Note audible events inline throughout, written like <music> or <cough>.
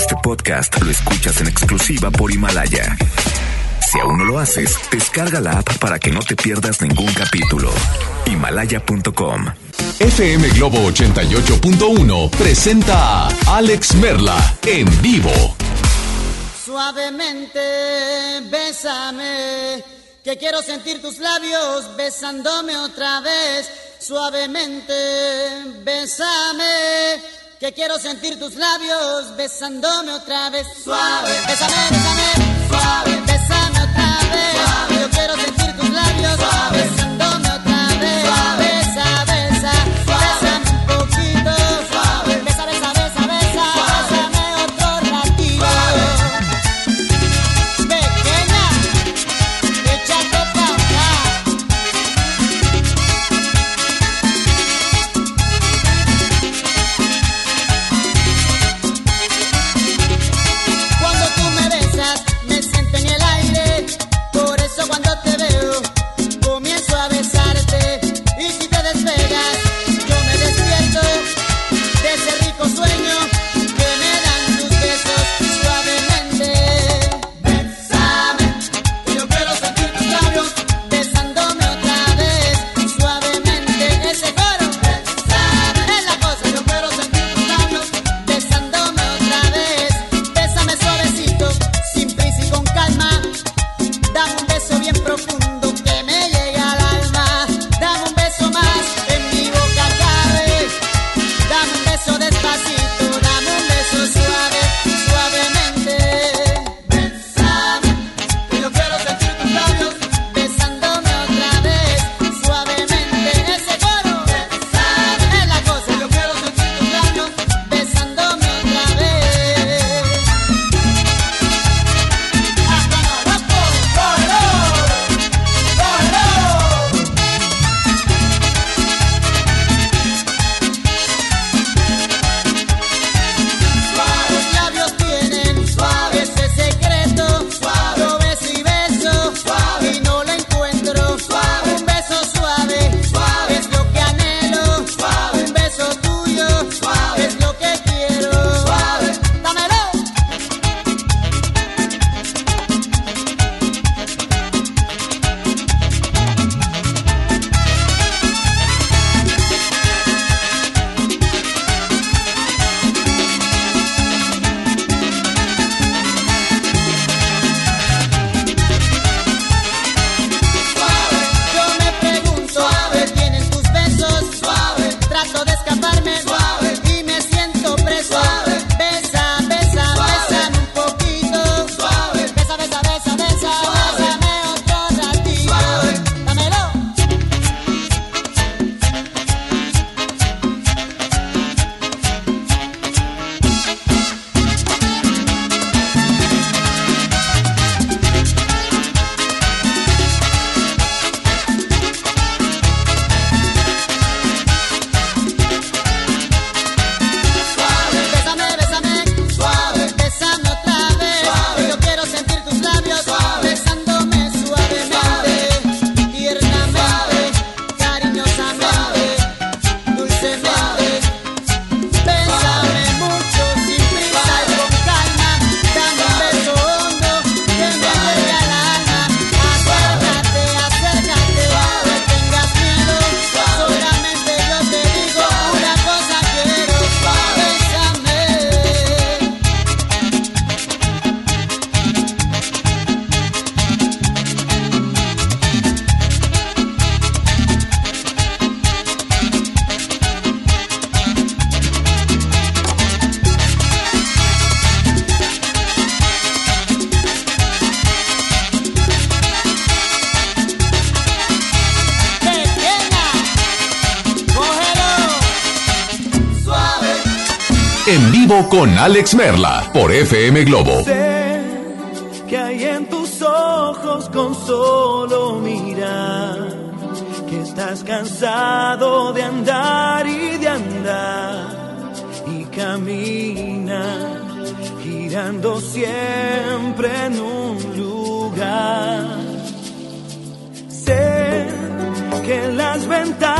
Este podcast lo escuchas en exclusiva por Himalaya. Si aún no lo haces, descarga la app para que no te pierdas ningún capítulo. Himalaya.com. FM Globo 88.1 presenta a Alex Merla en vivo. Suavemente, bésame, que quiero sentir tus labios besándome otra vez. Suavemente, bésame que quiero sentir tus labios besándome otra vez. Suave, bésame, bésame, suave. con Alex Merla por FM Globo. Sé que hay en tus ojos con solo mirar que estás cansado de andar y de andar y camina girando siempre en un lugar. Sé que las ventanas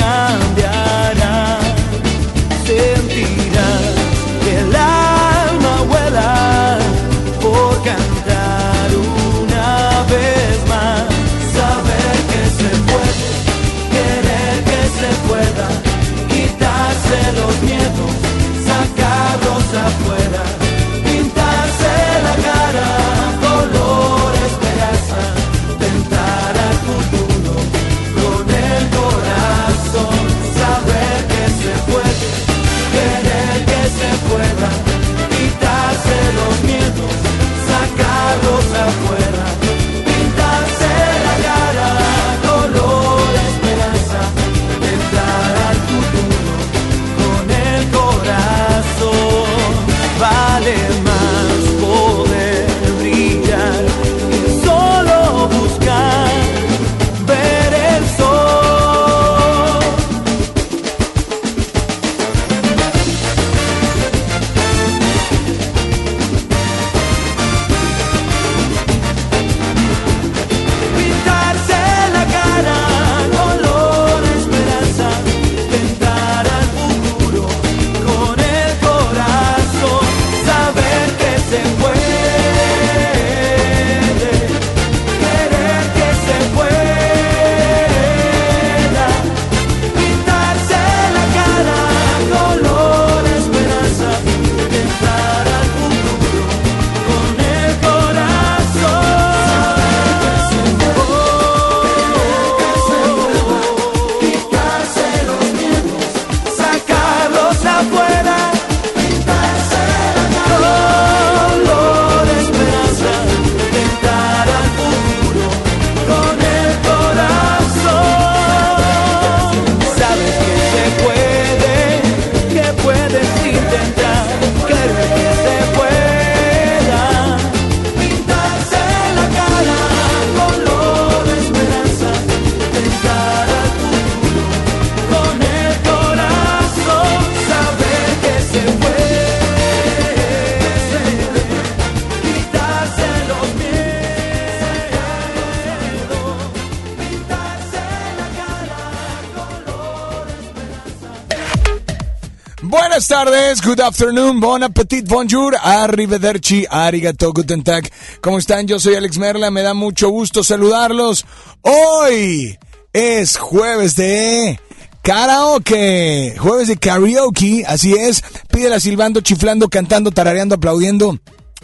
Tardes, good afternoon, bon appetit, bonjour, arrivederci, arigato, guten tag. ¿Cómo están? Yo soy Alex Merla, me da mucho gusto saludarlos. Hoy es jueves de karaoke, jueves de karaoke, así es. Pídela silbando, chiflando, cantando, tarareando, aplaudiendo,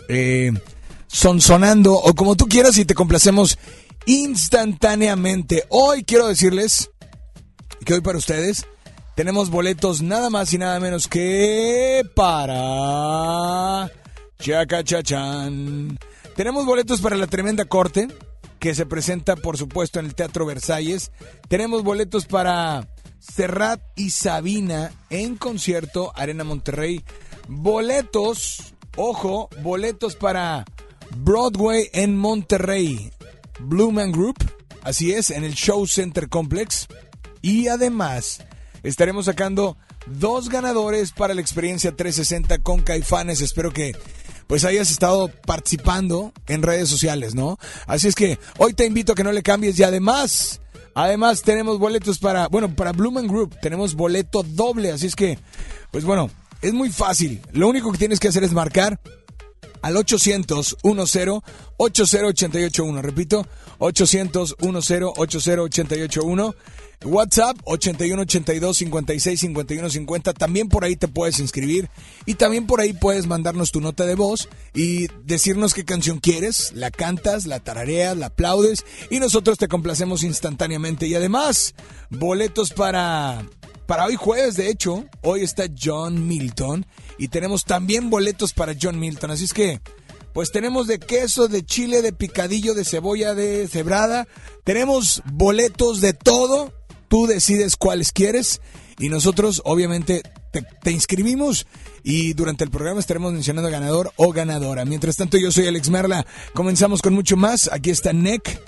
eh, sonsonando o como tú quieras y te complacemos instantáneamente. Hoy quiero decirles que hoy para ustedes tenemos boletos nada más y nada menos que para Chacachachan. Tenemos boletos para la tremenda corte que se presenta por supuesto en el Teatro Versalles. Tenemos boletos para Serrat y Sabina en concierto Arena Monterrey. Boletos, ojo, boletos para Broadway en Monterrey. Blue Man Group, así es, en el Show Center Complex. Y además estaremos sacando dos ganadores para la experiencia 360 con Caifanes. Espero que pues hayas estado participando en redes sociales, ¿no? Así es que hoy te invito a que no le cambies y además, además tenemos boletos para, bueno, para Blumen Group, tenemos boleto doble, así es que, pues bueno, es muy fácil. Lo único que tienes que hacer es marcar al 800-10-80881. Repito, 800-10-80881. WhatsApp 81 82 56 51 50. También por ahí te puedes inscribir y también por ahí puedes mandarnos tu nota de voz y decirnos qué canción quieres. La cantas, la tarareas, la aplaudes y nosotros te complacemos instantáneamente. Y además, boletos para para hoy jueves, de hecho, hoy está John Milton y tenemos también boletos para John Milton. Así es que, pues tenemos de queso, de chile, de picadillo, de cebolla, de cebrada. Tenemos boletos de todo. Tú decides cuáles quieres y nosotros, obviamente, te, te inscribimos y durante el programa estaremos mencionando ganador o ganadora. Mientras tanto, yo soy Alex Merla. Comenzamos con mucho más. Aquí está Nick.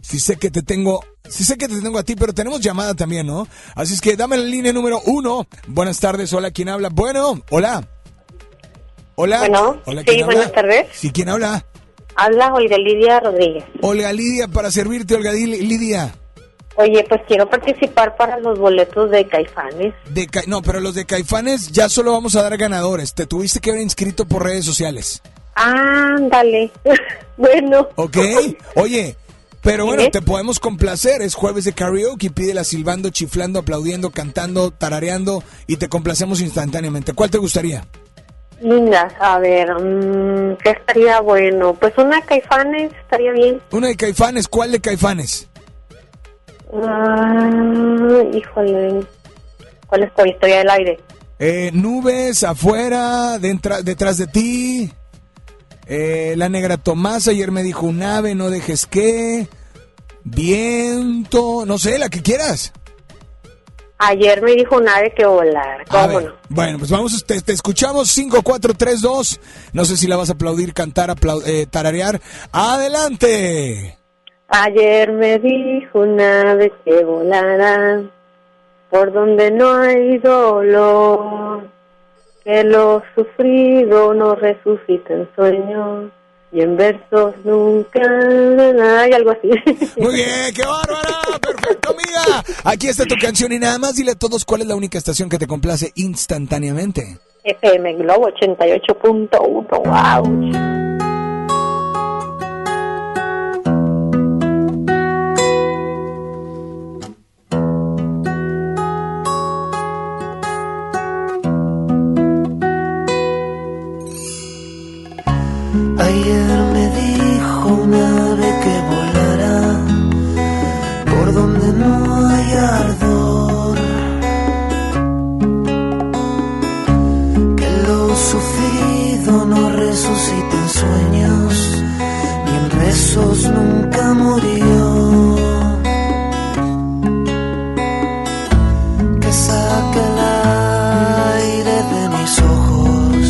Si sé que te tengo, si sé que te tengo a ti, pero tenemos llamada también, ¿no? Así es que dame la línea número uno. Buenas tardes, hola, ¿quién habla? Bueno, hola. Hola. Bueno, hola, sí, buenas tardes. Sí, ¿quién habla? Habla Olga Lidia Rodríguez. Olga Lidia, para servirte, Olga Di- Lidia. Oye, pues quiero participar para los boletos de Caifanes. De Ca- no, pero los de Caifanes ya solo vamos a dar ganadores. Te tuviste que haber inscrito por redes sociales. Ándale. <laughs> bueno. ¿Ok? Oye, pero bueno, te podemos complacer. Es jueves de karaoke. Pídela silbando, chiflando, aplaudiendo, cantando, tarareando y te complacemos instantáneamente. ¿Cuál te gustaría? Linda, a ver, mm, ¿qué estaría bueno? Pues una Caifanes estaría bien. Una de Caifanes. ¿Cuál de Caifanes? Ah, híjole. ¿Cuál es tu historia del aire? Eh, nubes afuera, dentra- detrás de ti. Eh, la negra Tomás ayer me dijo un ave, no dejes que. Viento, no sé, la que quieras. Ayer me dijo un ave que volar. ¿Cómo no? Bueno, pues vamos, te, te escuchamos 5, 4, 3, 2. No sé si la vas a aplaudir, cantar, aplau- eh, tararear. ¡Adelante! Ayer me dijo un ave que volará por donde no hay dolor, que lo sufrido no resucita en sueños y en versos nunca hay algo así. <laughs> Muy bien, qué bárbara, perfecto, amiga. Aquí está tu canción y nada más dile a todos cuál es la única estación que te complace instantáneamente. FM Globo 88.1, wow. Rezos nunca murió. Que saque el aire de mis ojos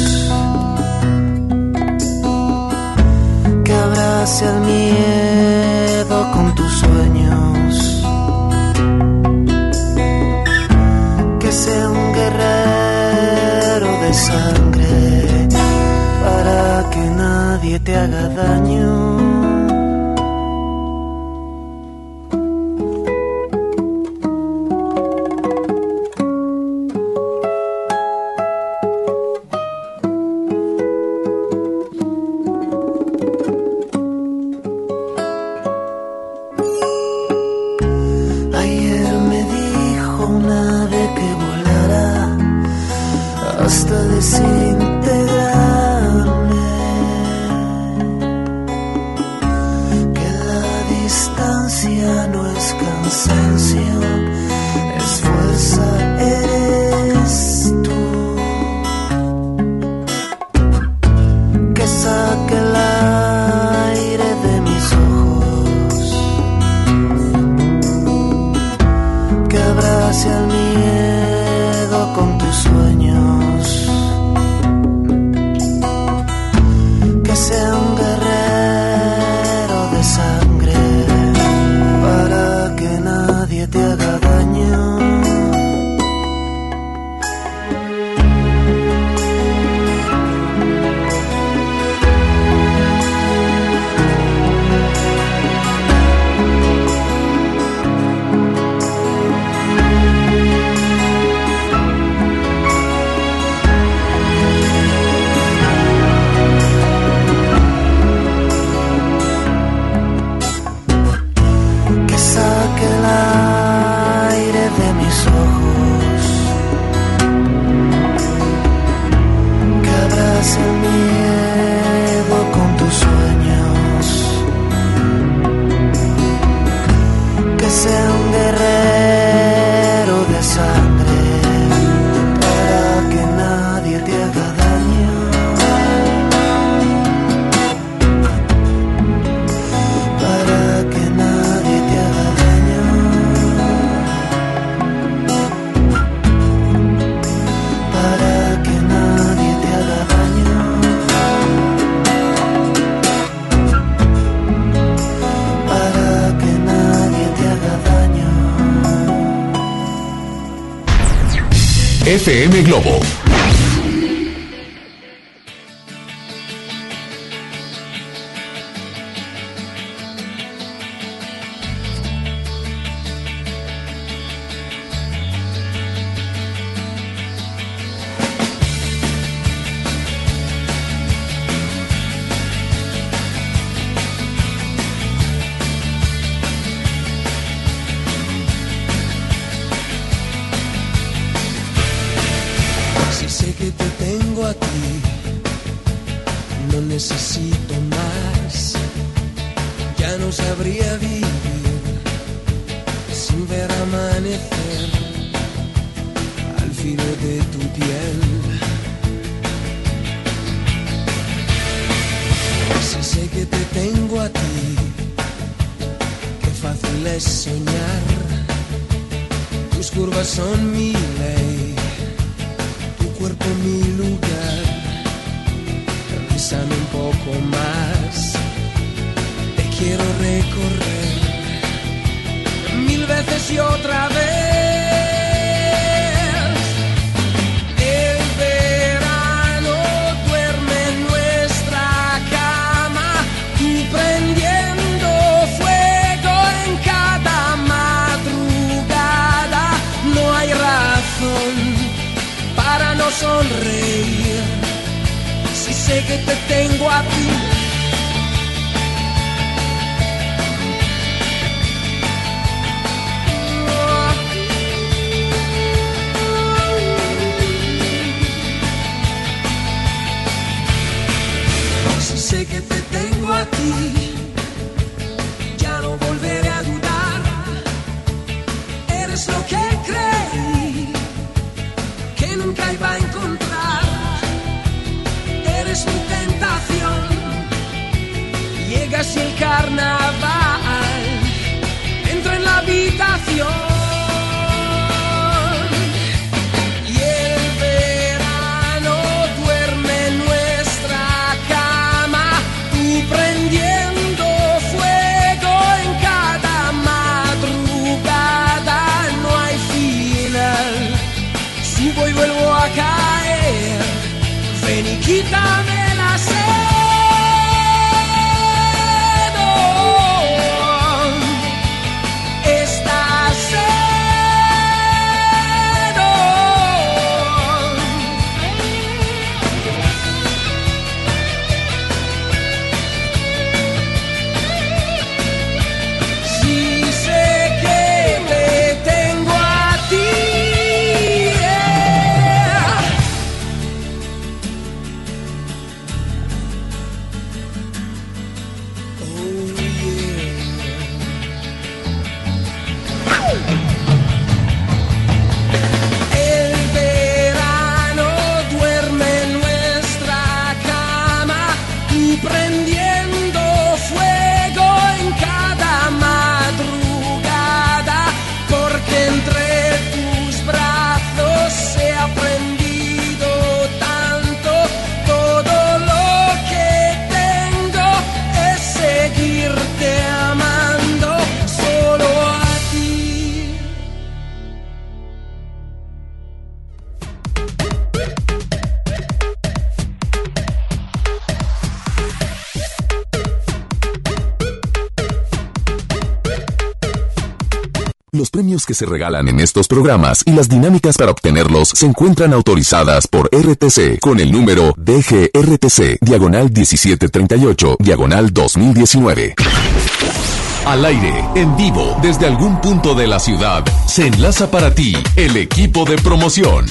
que abrace al miedo con tus sueños, que sea un guerrero de sangre para que nadie te haga daño. FM Globo. Que se regalan en estos programas y las dinámicas para obtenerlos se encuentran autorizadas por RTC con el número DGRTC, diagonal 1738, diagonal 2019. Al aire, en vivo, desde algún punto de la ciudad, se enlaza para ti el equipo de promoción.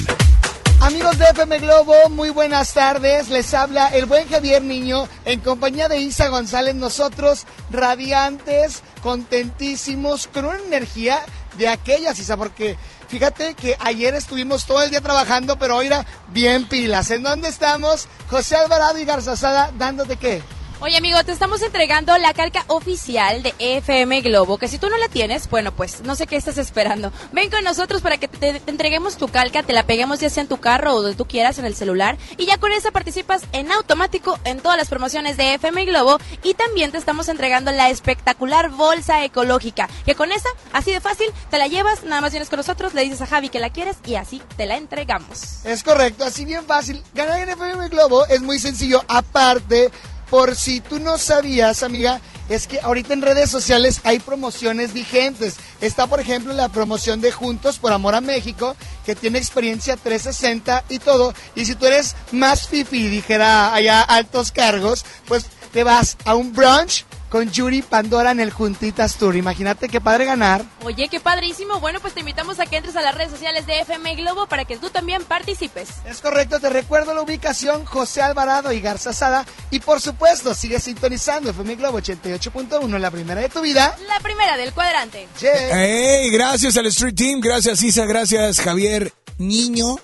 Amigos de FM Globo, muy buenas tardes. Les habla el buen Javier Niño en compañía de Isa González. Nosotros radiantes, contentísimos, con una energía de aquellas, Isa, porque fíjate que ayer estuvimos todo el día trabajando, pero hoy era bien pilas. ¿En dónde estamos? José Alvarado y Garzazada, ¿dándote qué? Oye, amigo, te estamos entregando la calca oficial de FM Globo, que si tú no la tienes, bueno, pues no sé qué estás esperando. Ven con nosotros para que te, te entreguemos tu calca, te la peguemos ya sea en tu carro o donde tú quieras en el celular y ya con esa participas en automático en todas las promociones de FM Globo y también te estamos entregando la espectacular bolsa ecológica, que con esa, así de fácil, te la llevas, nada más vienes con nosotros, le dices a Javi que la quieres y así te la entregamos. Es correcto, así bien fácil. Ganar en FM Globo es muy sencillo. Aparte, por si tú no sabías, amiga, es que ahorita en redes sociales hay promociones vigentes. Está, por ejemplo, la promoción de Juntos por Amor a México, que tiene experiencia 360 y todo. Y si tú eres más fifi, dijera allá altos cargos, pues te vas a un brunch con Yuri Pandora en el Juntitas Tour. Imagínate qué padre ganar. Oye, qué padrísimo. Bueno, pues te invitamos a que entres a las redes sociales de FM Globo para que tú también participes. Es correcto, te recuerdo la ubicación José Alvarado y Garza Sada. Y por supuesto, sigue sintonizando FM Globo 88.1, la primera de tu vida. La primera del cuadrante. Hey, gracias al Street Team, gracias Isa, gracias Javier. ¿Niño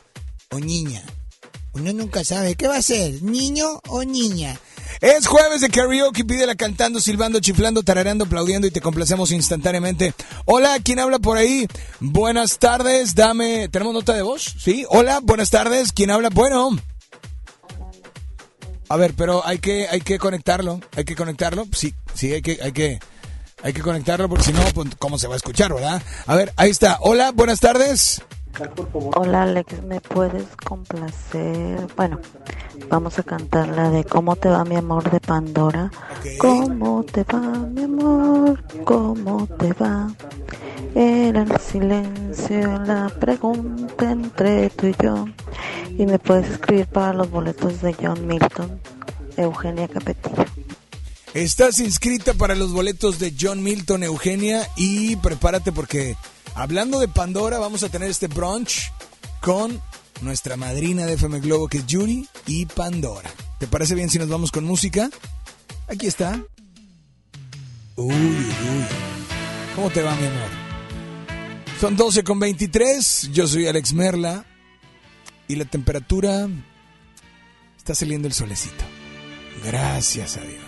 o niña? Uno nunca sabe. ¿Qué va a ser? ¿Niño o niña? Es jueves de karaoke, pídela cantando, silbando, chiflando, tarareando, aplaudiendo y te complacemos instantáneamente. Hola, ¿quién habla por ahí? Buenas tardes, dame... ¿Tenemos nota de voz? Sí, hola, buenas tardes, ¿quién habla? Bueno. A ver, pero hay que, hay que conectarlo, hay que conectarlo, sí, sí, hay que, hay que, hay que conectarlo porque si no, pues, ¿cómo se va a escuchar, verdad? A ver, ahí está. Hola, buenas tardes. Hola Alex, ¿me puedes complacer? Bueno, vamos a cantar la de ¿Cómo te va mi amor de Pandora? ¿Cómo te va mi amor? ¿Cómo te va? Era el silencio la pregunta entre tú y yo. Y me puedes escribir para los boletos de John Milton, Eugenia Capetillo. Estás inscrita para los boletos de John Milton, Eugenia, y prepárate porque hablando de Pandora, vamos a tener este brunch con nuestra madrina de FM Globo, que es Yuri, y Pandora. ¿Te parece bien si nos vamos con música? Aquí está. Uy, uy. ¿Cómo te va, mi amor? Son 12 con 23. Yo soy Alex Merla. Y la temperatura. Está saliendo el solecito. Gracias a Dios.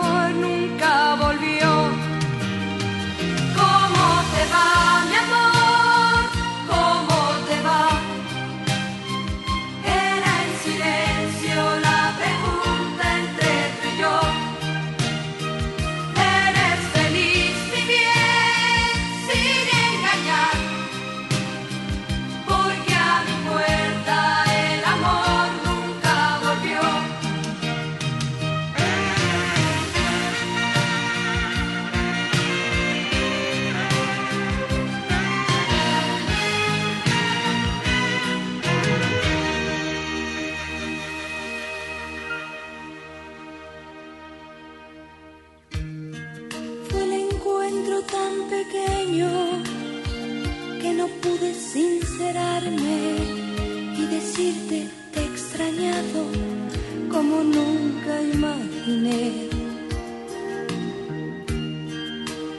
como nunca imaginé.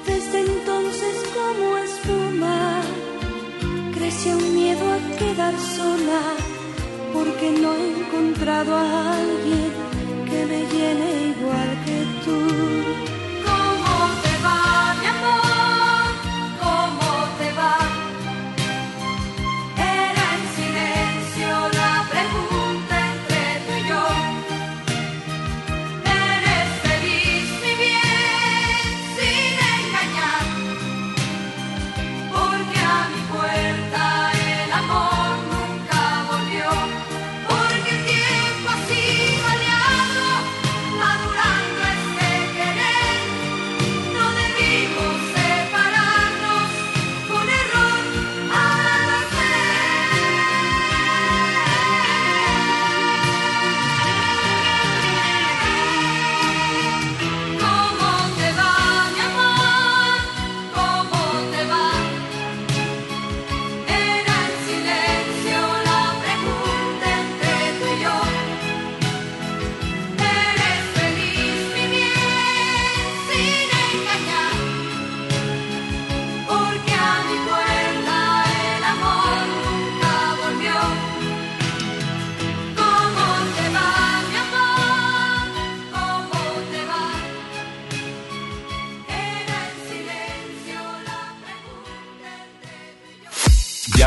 Desde entonces como espuma creció un miedo a quedar sola porque no he encontrado a alguien que me llene igual que tú.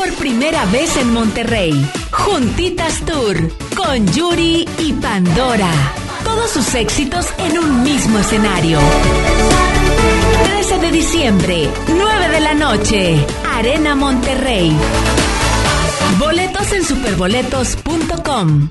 Por primera vez en Monterrey, Juntitas Tour con Yuri y Pandora. Todos sus éxitos en un mismo escenario. 13 de diciembre, 9 de la noche, Arena Monterrey. Boletos en superboletos.com.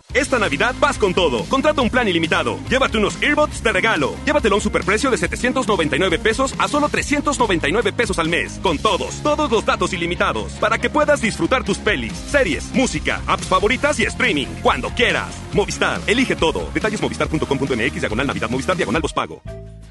Esta Navidad vas con todo. Contrata un plan ilimitado. Llévate unos earbuds de regalo. Llévatelo a un superprecio de 799 pesos a solo 399 pesos al mes. Con todos, todos los datos ilimitados. Para que puedas disfrutar tus pelis, series, música, apps favoritas y streaming. Cuando quieras. Movistar, elige todo. Detalles movistar.com.mx, diagonal Navidad, Movistar, diagonal pago.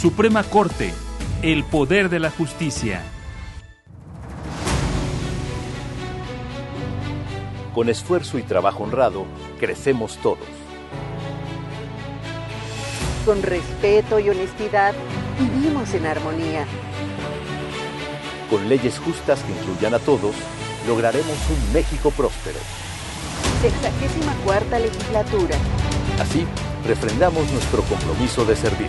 Suprema Corte, el poder de la justicia. Con esfuerzo y trabajo honrado, crecemos todos. Con respeto y honestidad, vivimos en armonía. Con leyes justas que incluyan a todos, lograremos un México próspero. Sexagésima cuarta legislatura. Así, refrendamos nuestro compromiso de servir.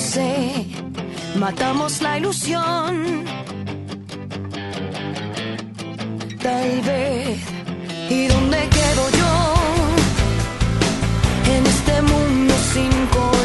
Sé, matamos la ilusión. Tal vez. ¿Y dónde quedo yo? En este mundo sin color.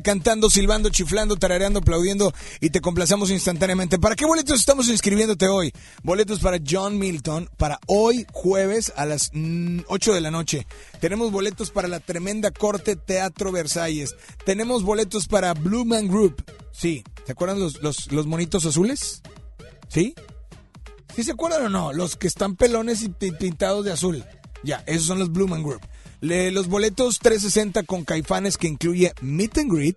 Cantando, silbando, chiflando, tarareando, aplaudiendo y te complacemos instantáneamente. ¿Para qué boletos estamos inscribiéndote hoy? Boletos para John Milton para hoy jueves a las mm, 8 de la noche. Tenemos boletos para la tremenda corte Teatro Versalles. Tenemos boletos para Blue Man Group. Sí, ¿se acuerdan los, los, los monitos azules? ¿Sí? ¿Sí se acuerdan o no? Los que están pelones y pi- pintados de azul. Ya, esos son los Blue Man Group. Le- los boletos 360 con caifanes que incluye Meet and Greet.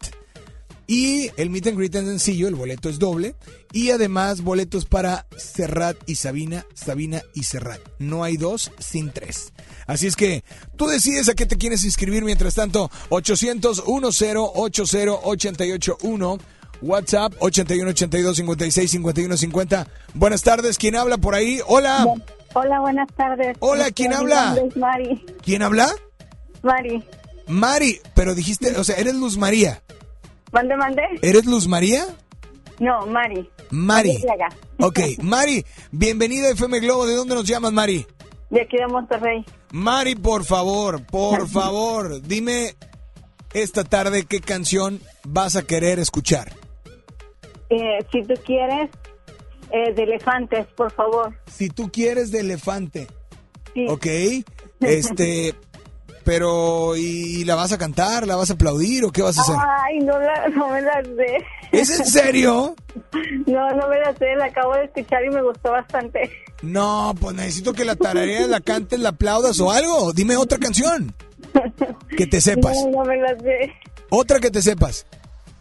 Y el Meet and Greet es sencillo, el boleto es doble. Y además boletos para Serrat y Sabina, Sabina y Serrat. No hay dos sin tres. Así es que tú decides a qué te quieres inscribir. Mientras tanto, 800 10 80 881 WhatsApp 81 82 56 51 50. Buenas tardes, ¿quién habla por ahí? Hola. Hola, buenas tardes. Hola, Este, ¿quién mi habla? nombre es Mari. ¿Quién habla? Mari. Mari, pero dijiste, o sea, eres Luz María. ¿Mande, mande? ¿Eres Luz María? No, Mari. Mari. <laughs> Ok, Mari, bienvenida a FM Globo. ¿De dónde nos llamas, Mari? De aquí de Monterrey. Mari, por favor, por favor, dime esta tarde qué canción vas a querer escuchar. Eh, si tú quieres, eh, de elefantes, por favor. Si tú quieres de elefante. Sí. Ok, este, <laughs> pero ¿y la vas a cantar? ¿La vas a aplaudir o qué vas a hacer? Ay, no, la, no me la sé. ¿Es en serio? <laughs> No, no me la sé, la acabo de escuchar y me gustó bastante. No, pues necesito que la tarareas, la cantes, la aplaudas o algo. Dime otra canción. Que te sepas. No, no me la sé. Otra que te sepas.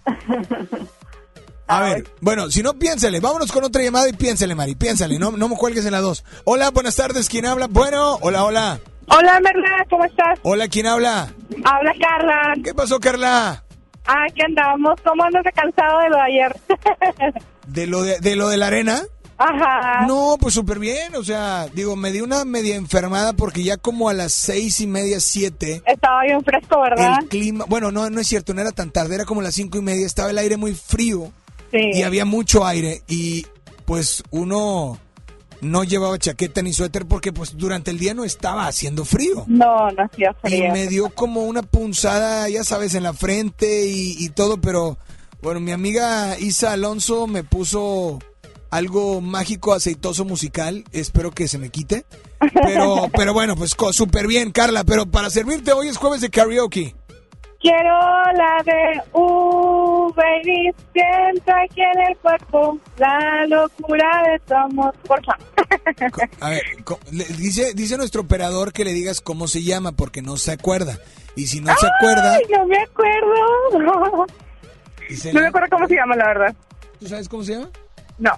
<laughs> A ver, bueno, si no, piénsale. Vámonos con otra llamada y piénsale, Mari. Piénsale, no, no me cuelgues en la dos. Hola, buenas tardes. ¿Quién habla? Bueno, hola, hola. Hola, Merla, ¿cómo estás? Hola, ¿quién habla? Habla Carla. ¿Qué pasó, Carla? Ah, ¿qué andamos? ¿Cómo andas de cansado de lo de ayer? <laughs> ¿De lo de, de lo de la arena? Ajá. No, pues súper bien. O sea, digo, me di una media enfermada porque ya como a las seis y media, siete. Estaba bien fresco, ¿verdad? El clima, bueno, no, no es cierto, no era tan tarde, era como las cinco y media, estaba el aire muy frío Sí. y había mucho aire y pues uno no llevaba chaqueta ni suéter porque pues durante el día no estaba haciendo frío. No, no hacía Y frío. me dio como una punzada, ya sabes, en la frente y, y todo, pero bueno, mi amiga Isa Alonso me puso algo mágico, aceitoso musical, espero que se me quite. Pero, <laughs> pero bueno, pues súper bien, Carla, pero para servirte hoy es jueves de karaoke. Quiero la de uh, baby, siento aquí en el cuerpo la locura de tu amor. Por favor. A ver, dice, dice nuestro operador que le digas cómo se llama porque no se acuerda. Y si no se acuerda, Ay, no me acuerdo. dice No me acuerdo cómo se llama, la verdad. ¿Tú sabes cómo se llama? No.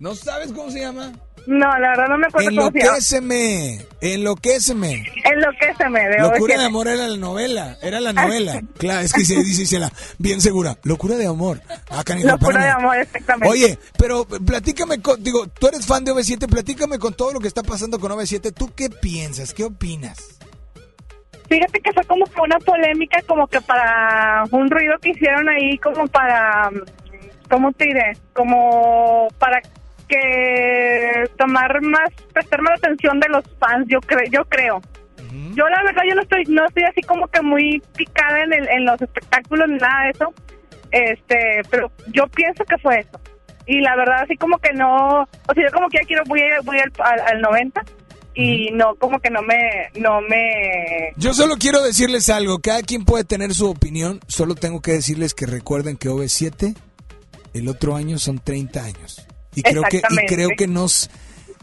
¿No sabes cómo se llama? No, la verdad no me acuerdo. Enloquéceme, enloquéceme. Enloquéceme de Locura OV7. de amor era la novela, era la <laughs> novela. Claro, es que se dice Isela, bien segura. Locura de amor. Ah, canijo, Locura de amor, exactamente. Oye, pero platícame, con, digo, tú eres fan de OV7, platícame con todo lo que está pasando con OV7. ¿Tú qué piensas? ¿Qué opinas? Fíjate que fue como que una polémica, como que para un ruido que hicieron ahí, como para, ¿cómo te diré? Como para que tomar más, prestar más atención de los fans, yo creo, yo creo. Yo la verdad yo no estoy, no estoy así como que muy picada en, el- en los espectáculos ni nada de eso, este, pero yo pienso que fue eso. Y la verdad así como que no, o sea yo como que ya quiero, voy, a- voy al, al, al 90 y no, como que no me, no me, Yo solo quiero decirles algo, cada quien puede tener su opinión, solo tengo que decirles que recuerden que OV7 el otro año son 30 años. Y creo que y creo que nos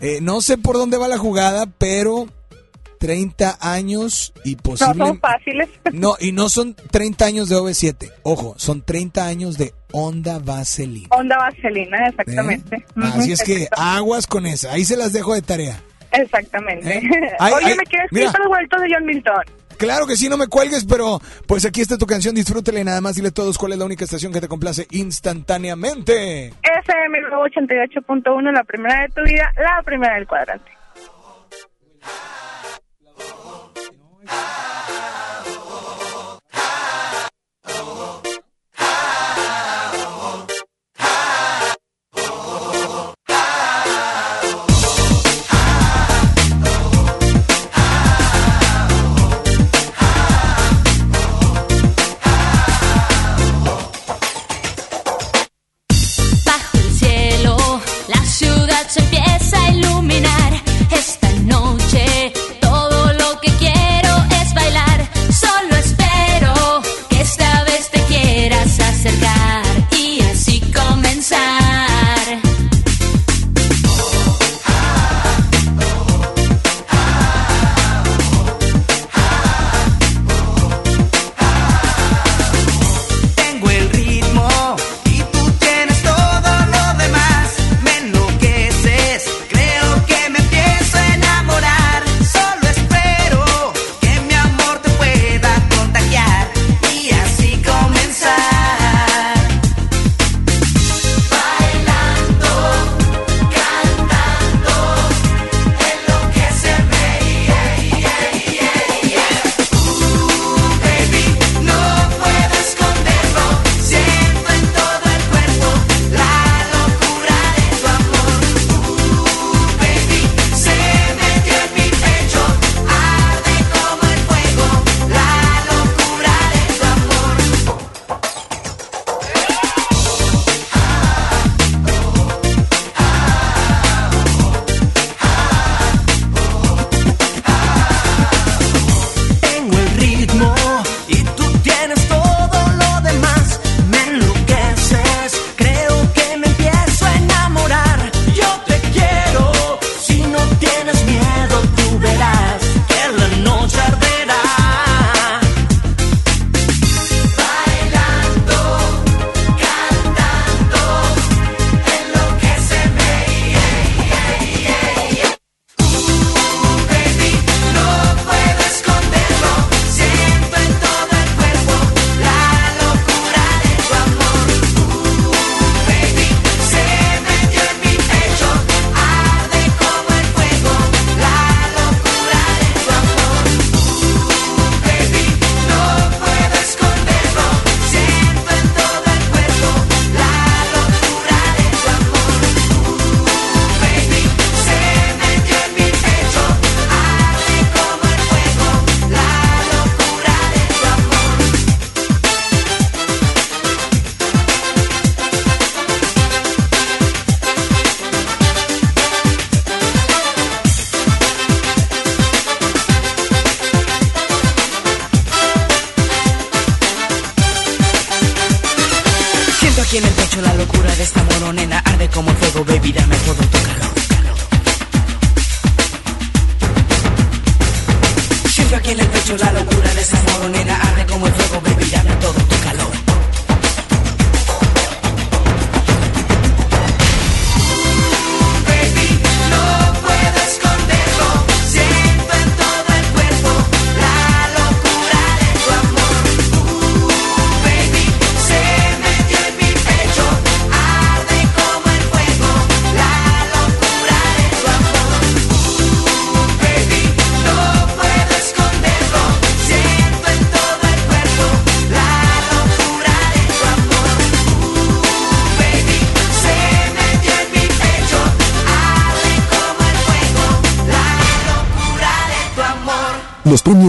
eh, no sé por dónde va la jugada, pero 30 años y no posible son fáciles. <laughs> No, y no son 30 años de OV7. Ojo, son 30 años de Onda Vaselina. Onda vaselina, exactamente. ¿eh? Así es que aguas con esa. Ahí se las dejo de tarea. Exactamente. <laughs> Ay, Oye, ay, ¿me quieres mira. los vueltos de John Milton? Claro que sí, no me cuelgues, pero pues aquí está tu canción, disfrútela y nada más dile a todos cuál es la única estación que te complace instantáneamente. FM 88.1, la primera de tu vida, la primera del cuadrante.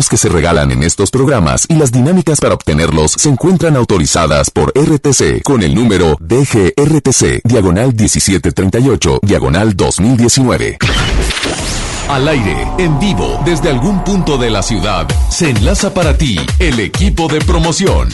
Que se regalan en estos programas y las dinámicas para obtenerlos se encuentran autorizadas por RTC con el número DGRTC, diagonal 1738, diagonal 2019. Al aire, en vivo, desde algún punto de la ciudad, se enlaza para ti el equipo de promoción.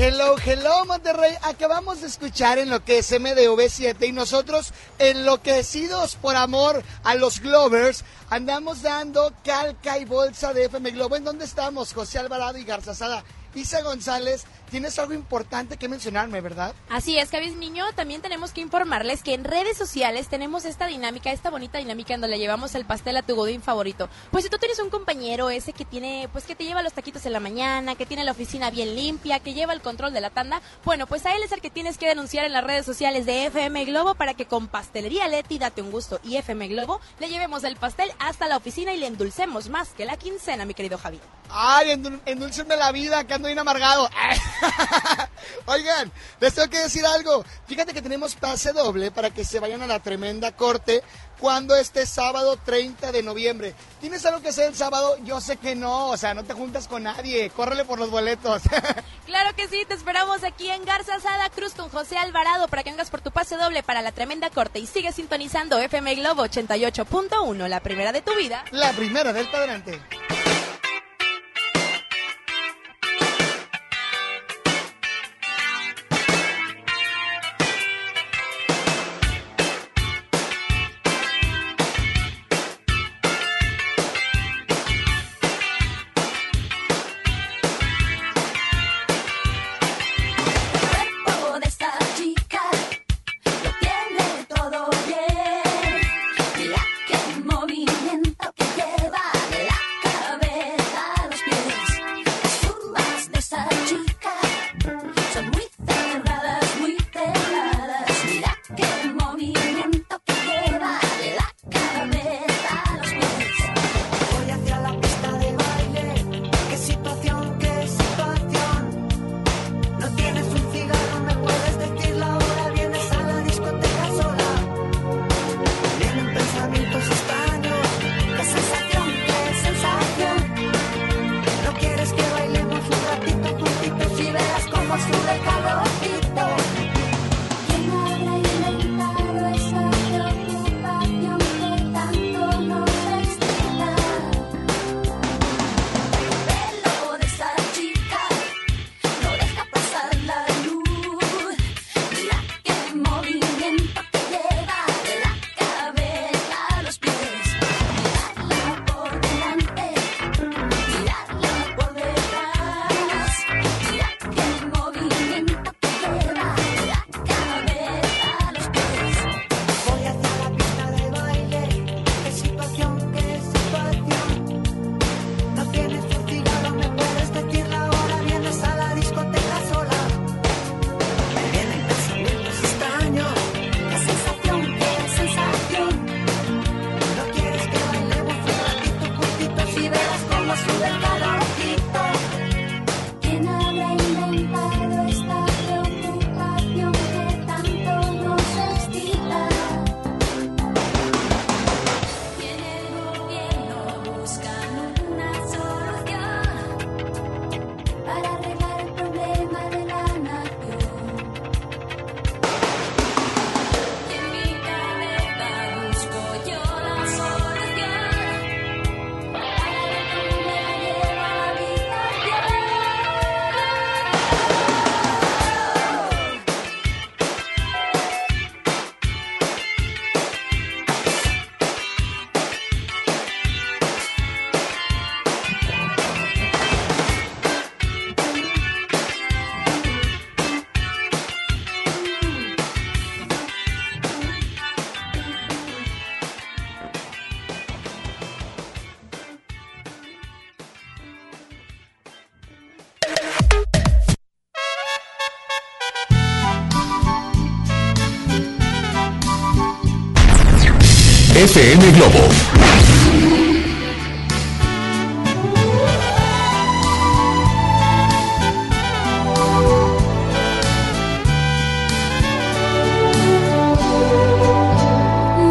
Hello, hello Monterrey. Acabamos de escuchar en lo que es MDV7 y nosotros enloquecidos por amor a los Glovers andamos dando calca y bolsa de FM Globo. ¿En dónde estamos? José Alvarado y Garzazada. Isa González, tienes algo importante que mencionarme, ¿verdad? Así es, Javis Niño, también tenemos que informarles que en redes sociales tenemos esta dinámica, esta bonita dinámica donde le llevamos el pastel a tu godín favorito. Pues si tú tienes un compañero ese que tiene, pues que te lleva los taquitos en la mañana, que tiene la oficina bien limpia, que lleva el control de la tanda, bueno, pues a él es el que tienes que denunciar en las redes sociales de FM Globo para que con Pastelería Leti, Date un Gusto y FM Globo le llevemos el pastel hasta la oficina y le endulcemos más que la quincena, mi querido Javi. Ay, endul endulcenme la vida, que ando bien amargado. <laughs> <laughs> Oigan, les tengo que decir algo. Fíjate que tenemos pase doble para que se vayan a la tremenda corte cuando este sábado 30 de noviembre. ¿Tienes algo que hacer el sábado? Yo sé que no, o sea, no te juntas con nadie. Córrele por los boletos. <laughs> Claro que sí, te esperamos aquí en Garza Asada Cruz con José Alvarado para que vengas por tu pase doble para la tremenda corte y sigue sintonizando FM Globo 88.1, la primera de tu vida. La primera del cuadrante. FM Globo.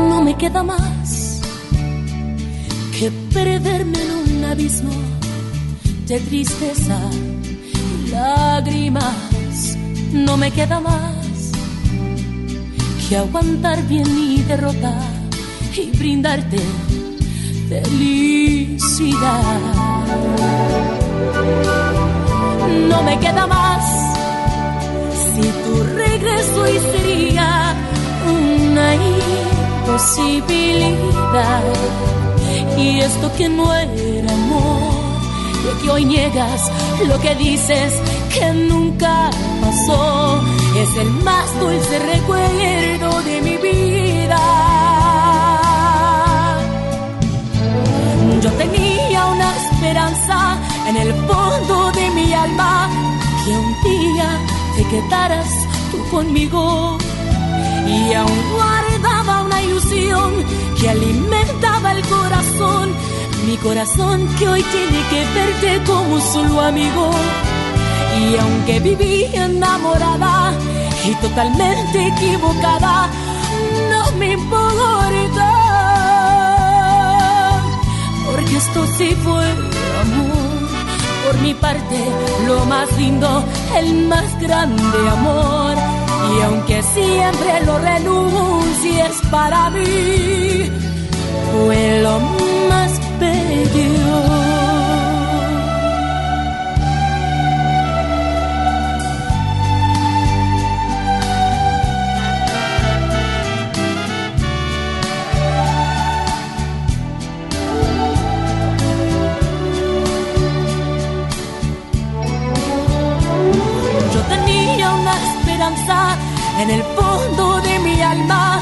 No me queda más que perderme en un abismo de tristeza y lágrimas. No me queda más que aguantar bien mi derrota y brindarte felicidad. No me queda más si tu regreso y sería una imposibilidad. Y esto que no era amor, y que hoy niegas lo que dices que nunca pasó, es el más dulce recuerdo de mi vida. Yo tenía una esperanza en el fondo de mi alma que un día te quedaras tú conmigo y aún guardaba una ilusión que alimentaba el corazón, mi corazón que hoy tiene que verte como solo amigo. Y aunque viví enamorada y totalmente equivocada, no me importa, esto sí fue amor. Por mi parte, lo más lindo, el más grande amor. Y aunque siempre lo renuncies para mí, fue lo más bello. En el fondo de mi alma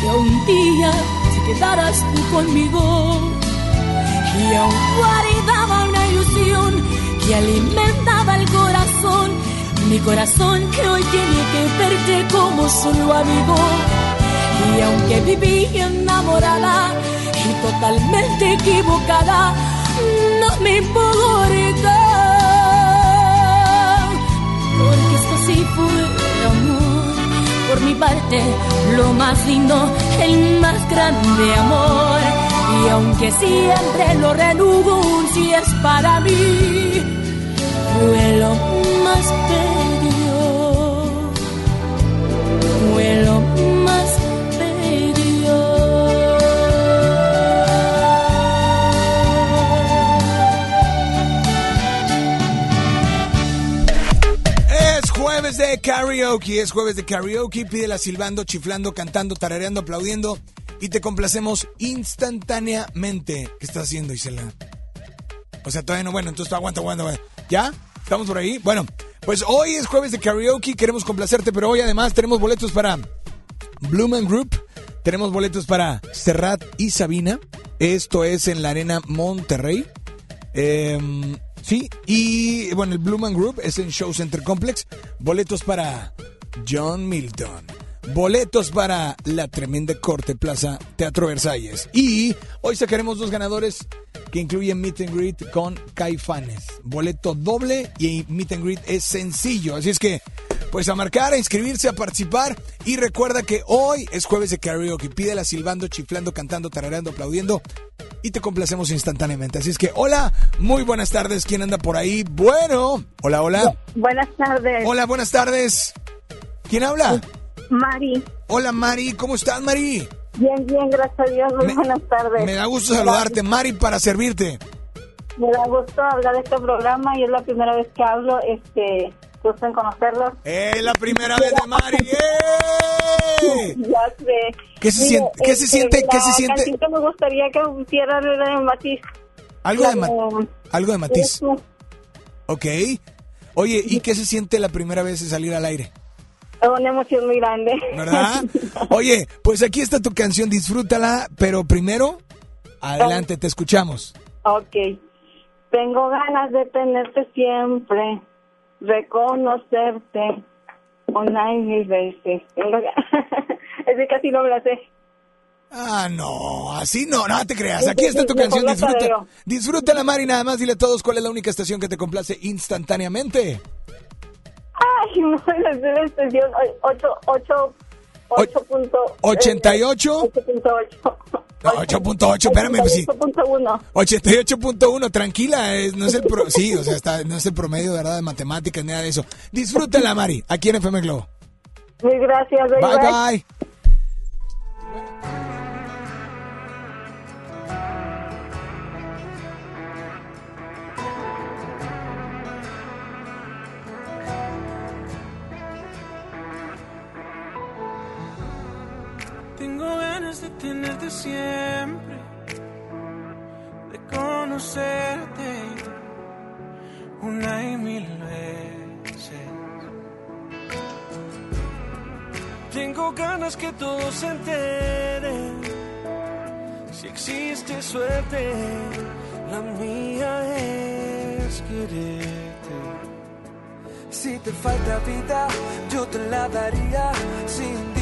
que un día te quedaras tú conmigo y aún guardaba una ilusión que alimentaba el corazón mi corazón que hoy tiene que verte como solo amigo y aunque viví enamorada y totalmente equivocada no me importa porque esto sí fue. Por mi parte, lo más lindo, el más grande amor. Y aunque siempre lo renuncies para mí, fue lo más bello. De karaoke, es jueves de karaoke. Pídela silbando, chiflando, cantando, tarareando, aplaudiendo. Y te complacemos instantáneamente. ¿Qué estás haciendo, Isela? O sea, todavía no, bueno, entonces aguanta, aguanta, aguanta. ¿Ya? ¿Estamos por ahí? Bueno, pues hoy es jueves de karaoke, queremos complacerte, pero hoy además tenemos boletos para Blumen Group, tenemos boletos para Serrat y Sabina. Esto es en la Arena Monterrey. Em, sí, y bueno, el Blumen Group es en Show Center Complex. Boletos para John Milton. Boletos para la tremenda corte Plaza Teatro Versalles. Y hoy sacaremos dos ganadores que incluyen Meet and Greet con Caifanes. Boleto doble y Meet and Greet es sencillo. Así es que, pues a marcar, a inscribirse, a participar. Y recuerda que hoy es jueves de karaoke. Pídela silbando, chiflando, cantando, tarareando, aplaudiendo. Y te complacemos instantáneamente. Así es que, hola, muy buenas tardes. ¿Quién anda por ahí? Bueno, hola, hola. Buenas tardes. Hola, buenas tardes. ¿Quién habla? Mari. Hola, Mari. ¿Cómo estás, Mari? Bien, bien, gracias a Dios. Muy buenas tardes. Me da gusto saludarte, Mari, para servirte. Me da gusto hablar de este programa y es la primera vez que hablo. Este, gusto en conocerlos. Es la primera vez de Mari. <laughs> ¡Eh! ya sé. ¿Qué se Mire, siente? ¿Qué se este, siente? ¿Qué se siente? canción que me gustaría que pusiera era de Matiz. Algo de, La Ma- algo de Matiz. Ok. Oye, ¿y qué se siente la primera vez de salir al aire? Es una emoción muy grande. ¿Verdad? <laughs> Oye, pues aquí está tu canción, disfrútala, pero primero, adelante, te escuchamos. Ok. Tengo ganas de tenerte siempre, reconocerte y mil veces. <laughs> Es que casi no me la sé. Ah, no, así no, no te creas. Aquí está tu canción, disfruta. Disfrútala, Mari, nada más dile a todos cuál es la única estación que te complace instantáneamente. Ay, <laughs> no decir la extensión. 8, 8, 8.8. 88. 8.8. No, 8.8, espérame, pues sí. 8.1. 88.1, tranquila, es- no es el pro, sí, o sea, está, no es el promedio, ¿verdad? De matemáticas, nada de eso. Disfrútala, Mari, aquí en FM Globo. Mil gracias. Bye, bye. Tengo ganas de tenerte siempre, de conocerte una y mil veces. Tengo ganas que todos se enteren, si existe suerte, la mía es quererte. Si te falta vida, yo te la daría. Si un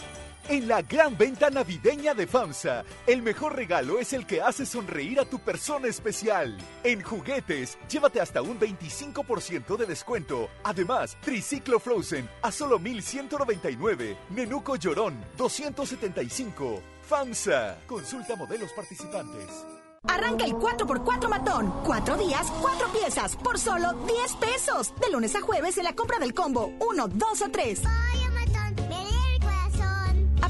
En la gran venta navideña de FAMSA. El mejor regalo es el que hace sonreír a tu persona especial. En juguetes, llévate hasta un 25% de descuento. Además, Triciclo Frozen a solo 1199. Nenuco Llorón 275. FAMSA. Consulta modelos participantes. Arranca el 4x4 matón. Cuatro días, cuatro piezas, por solo 10 pesos. De lunes a jueves en la compra del combo 1, 2 o 3.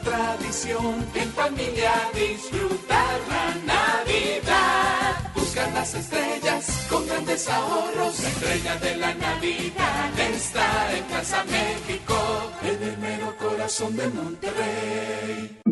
Tradición en familia disfrutar la Navidad. Buscar las estrellas con grandes ahorros. La estrella de la Navidad está en Plaza México. En el mero corazón de Monterrey.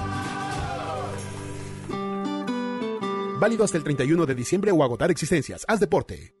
Válido hasta el 31 de diciembre o agotar existencias. Haz deporte.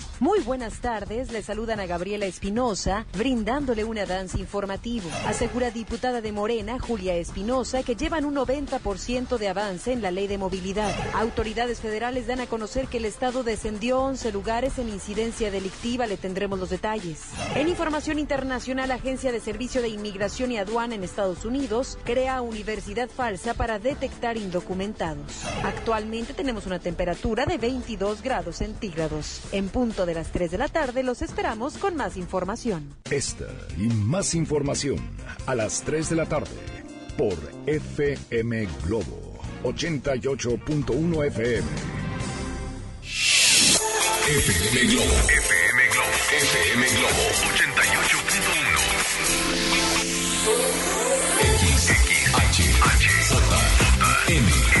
Muy buenas tardes, le saludan a Gabriela Espinosa, brindándole un avance informativo. Asegura diputada de Morena, Julia Espinosa, que llevan un 90% de avance en la ley de movilidad. Autoridades federales dan a conocer que el Estado descendió 11 lugares en incidencia delictiva, le tendremos los detalles. En información internacional, Agencia de Servicio de Inmigración y Aduana en Estados Unidos crea universidad falsa para detectar indocumentados. Actualmente tenemos una temperatura de 22 grados centígrados. En punto de las 3 de la tarde los esperamos con más información. Esta y más información a las 3 de la tarde por FM Globo 88.1 FM. FM Globo. FM Globo. FM Globo 88.1. M.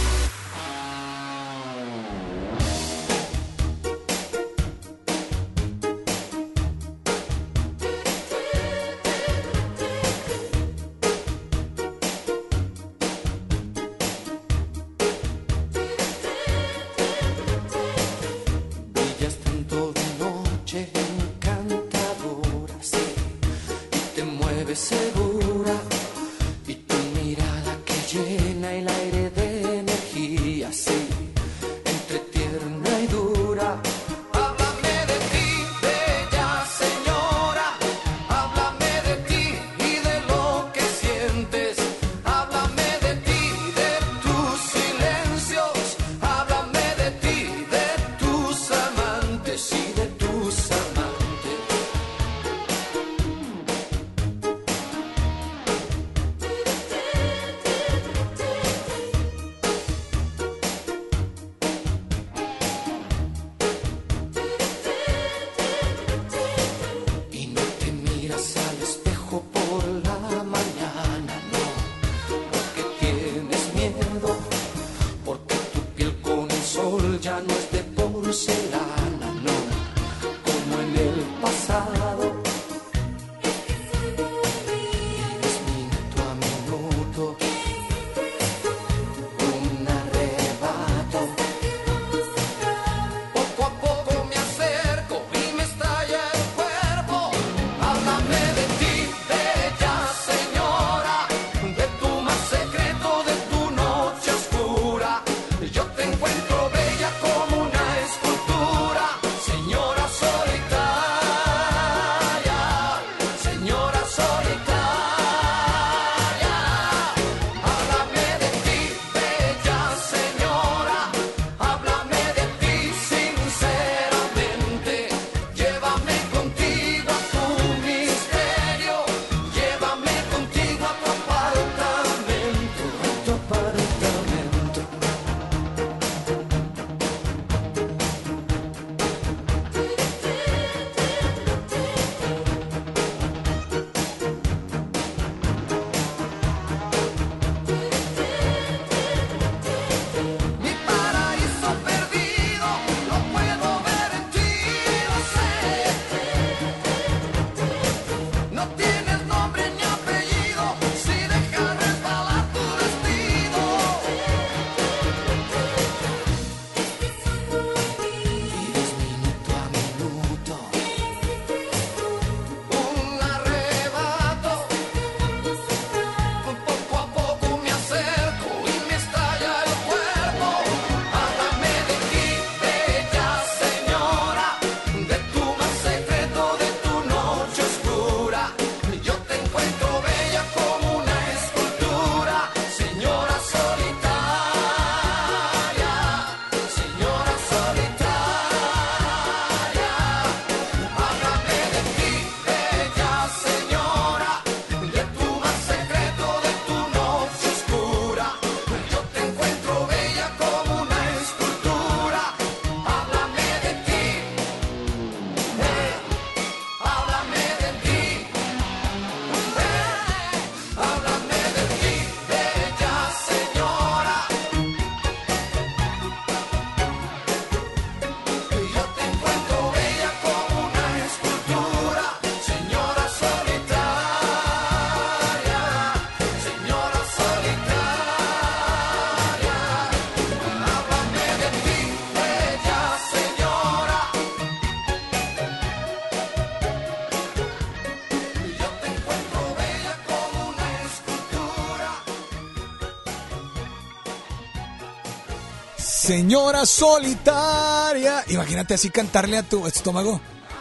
Señora solitaria. Imagínate así cantarle a tu estómago.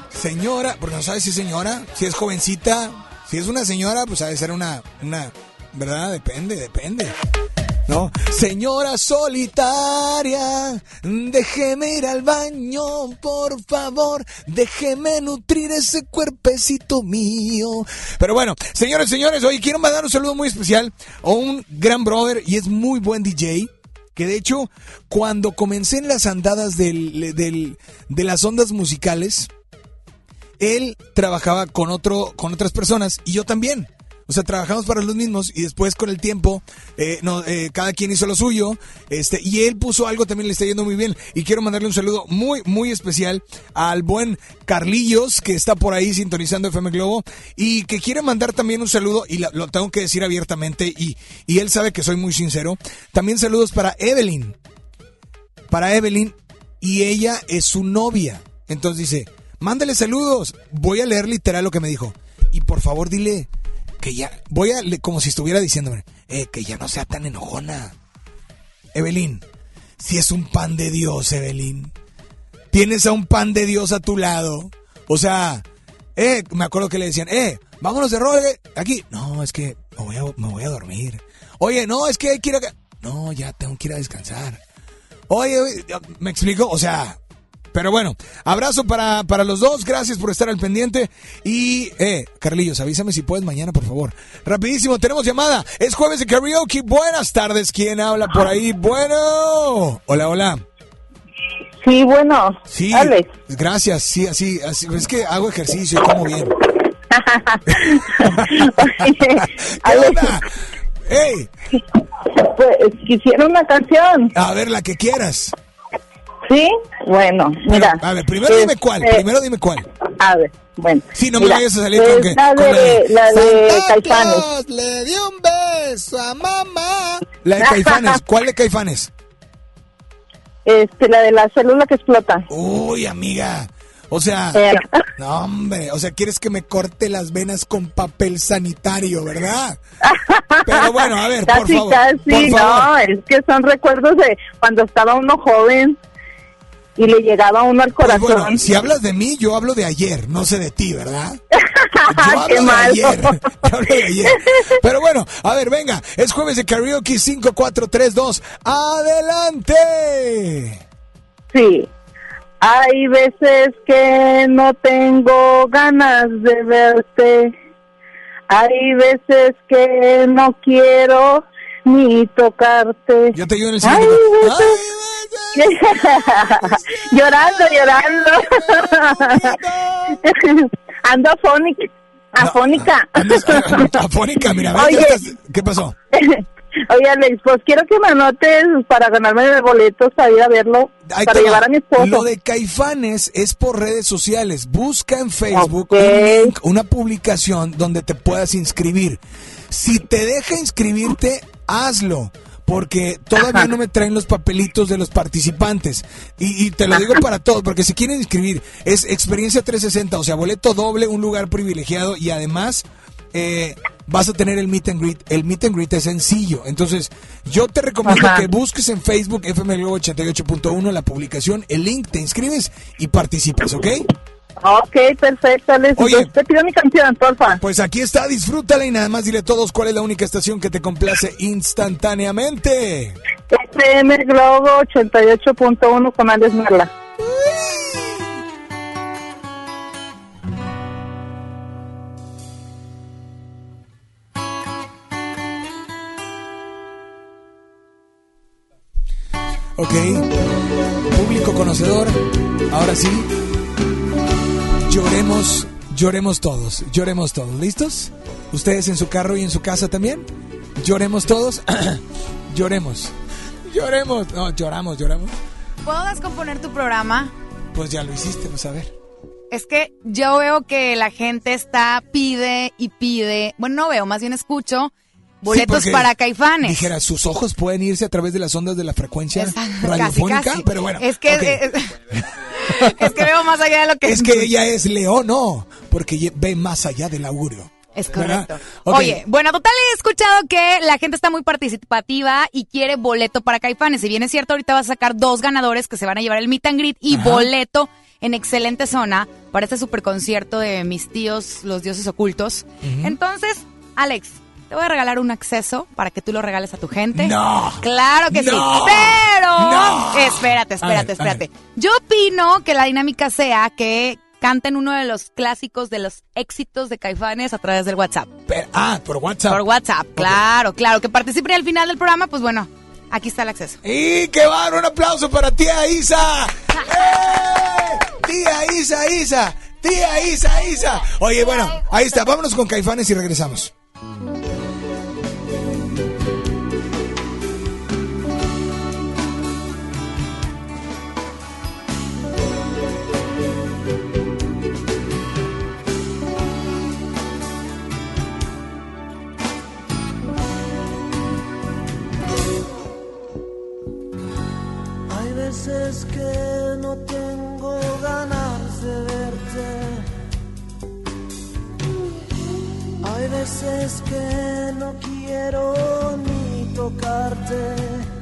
Señora, porque no sabes si es señora, si es jovencita, si es una señora, pues ha de ser una, una, ¿verdad? Depende, depende. ¿No? Señora solitaria, déjeme ir al baño, por favor, déjeme nutrir ese cuerpecito mío. Pero bueno, señores, señores, hoy quiero mandar un saludo muy especial a un gran brother y es muy buen DJ. Que de hecho, cuando comencé en las andadas de las ondas musicales, él trabajaba con otro, con otras personas y yo también. O sea, trabajamos para los mismos y después con el tiempo, eh, eh, cada quien hizo lo suyo, este, y él puso algo también le está yendo muy bien. Y quiero mandarle un saludo muy, muy especial al buen Carlillos, que está por ahí sintonizando FM Globo, y que quiere mandar también un saludo, y lo tengo que decir abiertamente, y, y él sabe que soy muy sincero. También saludos para Evelyn, para Evelyn, y ella es su novia. Entonces dice, mándale saludos. Voy a leer literal lo que me dijo. Y por favor dile que ya, voy a, como si estuviera diciéndome, eh, que ya no sea tan enojona. Evelyn, si es un pan de Dios, Evelyn. Tienes a un pan de Dios a tu lado. O sea, eh, me acuerdo que le decían, eh, vámonos de rol, eh, aquí. No, es que me voy, a, me voy a dormir. Oye, no, es que hay que. No, ya tengo que ir a descansar. Oye, me explico, o sea, pero bueno, abrazo para, para los dos, gracias por estar al pendiente. Y, eh, Carlillos, avísame si puedes mañana, por favor. Rapidísimo, tenemos llamada. Es jueves de karaoke. Buenas tardes, ¿quién habla por ahí? Bueno. Hola, hola. Sí, bueno. Sí, Alex. gracias, sí, así, así, es que hago ejercicio y como bien. <laughs> ¿Qué onda? <laughs> ¡Ey! Pues quisiera una canción. A ver, la que quieras. ¿Sí? Bueno, mira. A ver, primero dime cuál, este, primero dime cuál. A ver, bueno. Sí, no me vayas a salir con que... La con de, la de Santa Caifanes. Claus le dio un beso a mamá. La de Caifanes, <laughs> ¿cuál de Caifanes? Este, la de la célula que explota. Uy, amiga. O sea, Eh. no, hombre, o sea, quieres que me corte las venas con papel sanitario, ¿verdad? <laughs> Pero bueno, a ver, por Casi, favor. casi, por favor. no, es que son recuerdos de cuando estaba uno joven y le llegaba uno al Pues corazón. bueno, si hablas de mí, yo hablo de ayer, no sé de ti, ¿verdad? <laughs> Yo Qué hablo de malo. ayer. <laughs> Yo hablo de ayer. Pero bueno, a ver, venga. Es jueves de karaoke 5432. ¡Adelante! Sí. Hay veces que no tengo ganas de verte. Hay veces que no quiero ni tocarte. Yo te ayudo en el siguiente. que- <laughs> llorando, llorando. <laughs> Ando afónica. Afónica. <laughs> Afónica, mira, Oye. estás- ¿Qué pasó? Oye, Alex, pues quiero que me anotes para ganarme de boletos a ir a verlo, Ahí para llevar va. a mi esposo. Lo de Caifanes es por redes sociales. Busca en Facebook Ok. un link, una publicación donde te puedas inscribir. Si te deja inscribirte, hazlo. Porque todavía no me traen los papelitos de los participantes. Y, y te lo digo para todos, porque si quieren inscribir, es experiencia 360, o sea, boleto doble, un lugar privilegiado y además eh, vas a tener el meet and greet. El meet and greet es sencillo. Entonces, yo te recomiendo Ajá. que busques en Facebook FM Globo 88.1 la publicación, el link, te inscribes y participas, ¿ok? Ok, perfecto, Alex. Oye. Te pido mi canción, porfa. Pues aquí está, disfrútala y nada más dile a todos cuál es la única estación que te complace instantáneamente. FM Globo 88.1 con Alex Merla. Ok, público conocedor, ahora sí, lloremos, lloremos todos, lloremos todos, ¿listos? ¿Ustedes en su carro y en su casa también? ¿Lloremos todos? <clears throat> lloremos, lloremos, no, lloramos, lloramos. ¿Puedo descomponer tu programa? Pues ya lo hiciste, pues a ver. Es que yo veo que la gente está, pide y pide. Bueno, no veo, más bien escucho boletos para caifanes. Dijera, sus ojos pueden irse a través de las ondas de la frecuencia radiofónica, casi. pero bueno. Es que, ok. es, es <laughs> <laughs> que veo más allá de lo que Es que <laughs> ella es Leo, no, porque ve más allá del augurio. Es correcto. Oye, bueno, total he escuchado que la gente está muy participativa y quiere boleto para Caifanes. Si bien es cierto, ahorita vas a sacar dos ganadores que se van a llevar el meet and greet y Ajá. boleto en excelente zona para este super concierto de mis tíos, los dioses ocultos. Entonces, Alex, te voy a regalar un acceso para que tú lo regales a tu gente. No. Claro que sí. Pero, No. espérate, espérate, espérate. Yo opino que la dinámica sea que canten uno de los clásicos de los éxitos de Caifanes a través del WhatsApp. Pero- ah, por WhatsApp. Por WhatsApp, claro, claro. Que participen al final del programa, pues bueno, aquí está el acceso. ¡Y qué bárbaro! Un aplauso para tía Isa. <laughs> ¡Eh! Tía Isa, Isa. Tía Isa, Isa. Oye, bueno, ahí está. Vámonos con Caifanes y regresamos. Veces que no tengo ganas de verte. Hay veces que no quiero ni tocarte.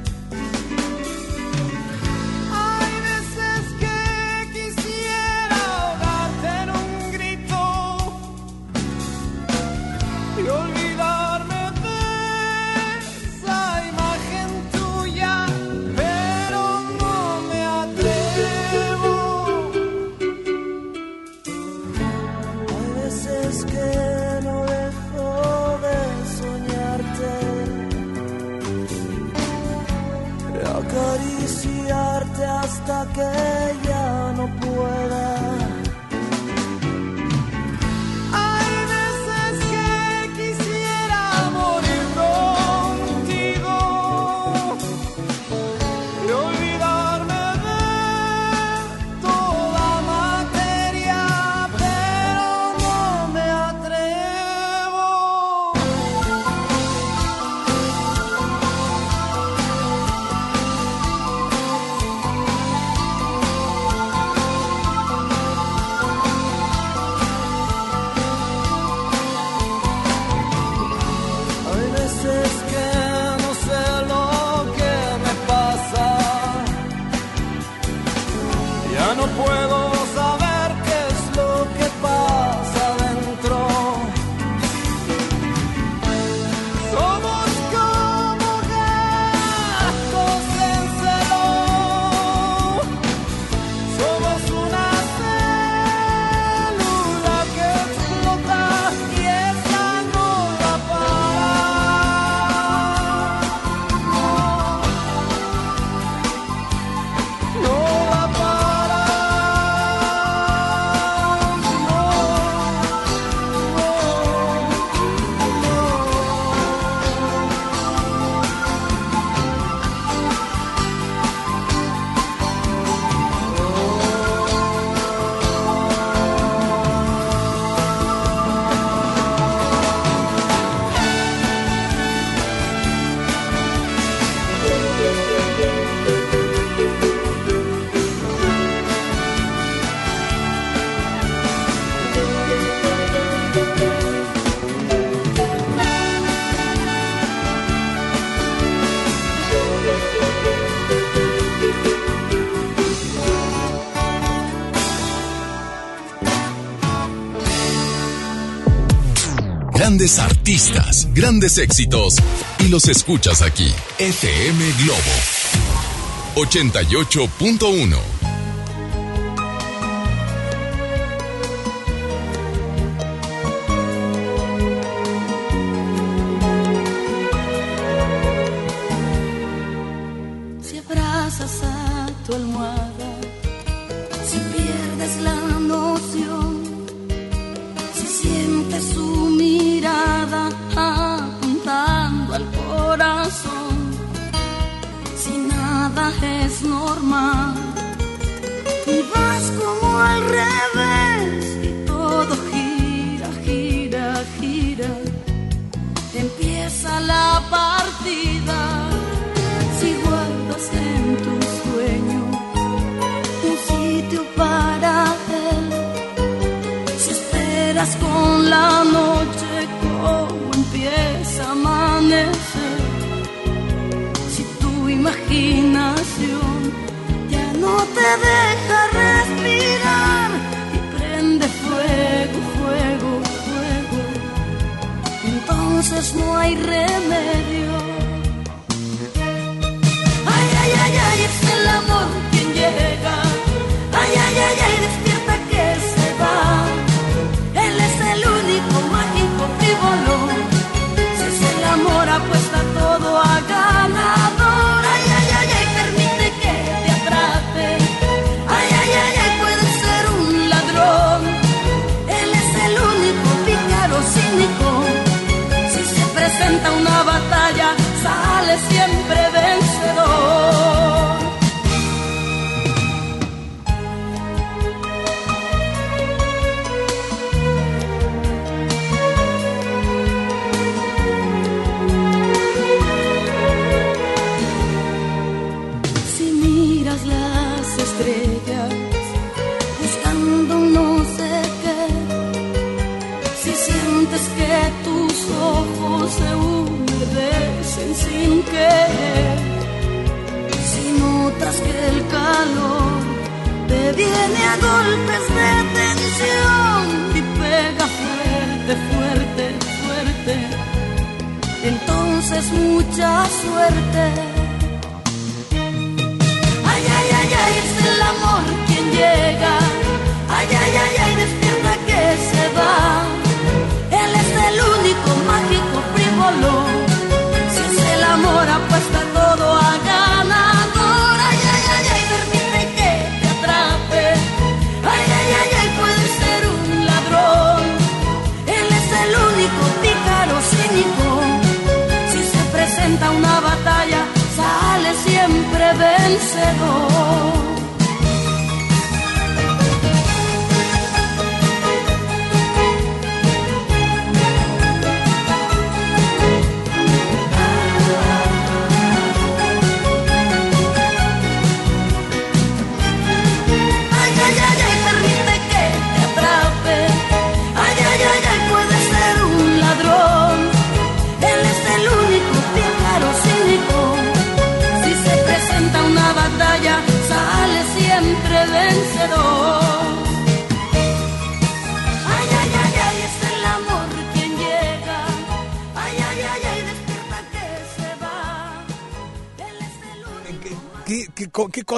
Hasta que ya Grandes artistas, grandes éxitos y los escuchas aquí. FM Globo 88.1.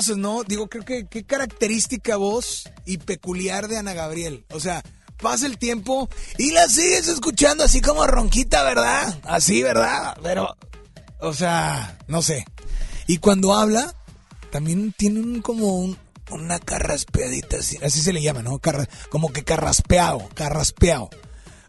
no? Digo, creo que qué característica voz y peculiar de Ana Gabriel. O sea, pasa el tiempo y la sigues escuchando así como ronquita, ¿verdad? Así, ¿verdad? Pero, o sea, no sé. Y cuando habla, también tiene un, como un- una carraspeadita, así, así se le llama, ¿no? Como que carraspeado, carraspeado.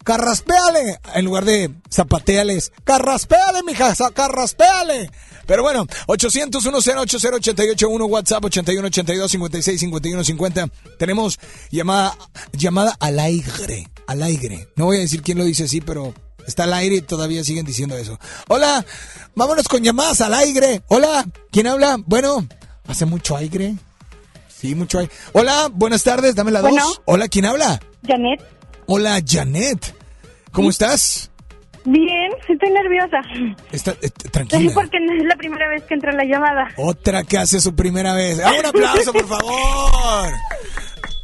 Carraspeale, en lugar de zapateales. Carraspeale, mija, carraspeale. Pero bueno, 800 108 881 WhatsApp 81 82 56 51 50. Tenemos llamada, llamada al aire, al aire. No voy a decir quién lo dice así, pero está al aire y todavía siguen diciendo eso. Hola, vámonos con llamadas al aire. Hola, ¿quién habla? Bueno, hace mucho aire. Sí, mucho aire. Hola, buenas tardes, dame la Bueno. dos. Hola, ¿quién habla? Janet. Hola, Janet. ¿Cómo estás? Bien, estoy nerviosa. Está, eh, tranquila. Porque no es la primera vez que entra la llamada. Otra que hace su primera vez. ¡Ah, un aplauso, por favor!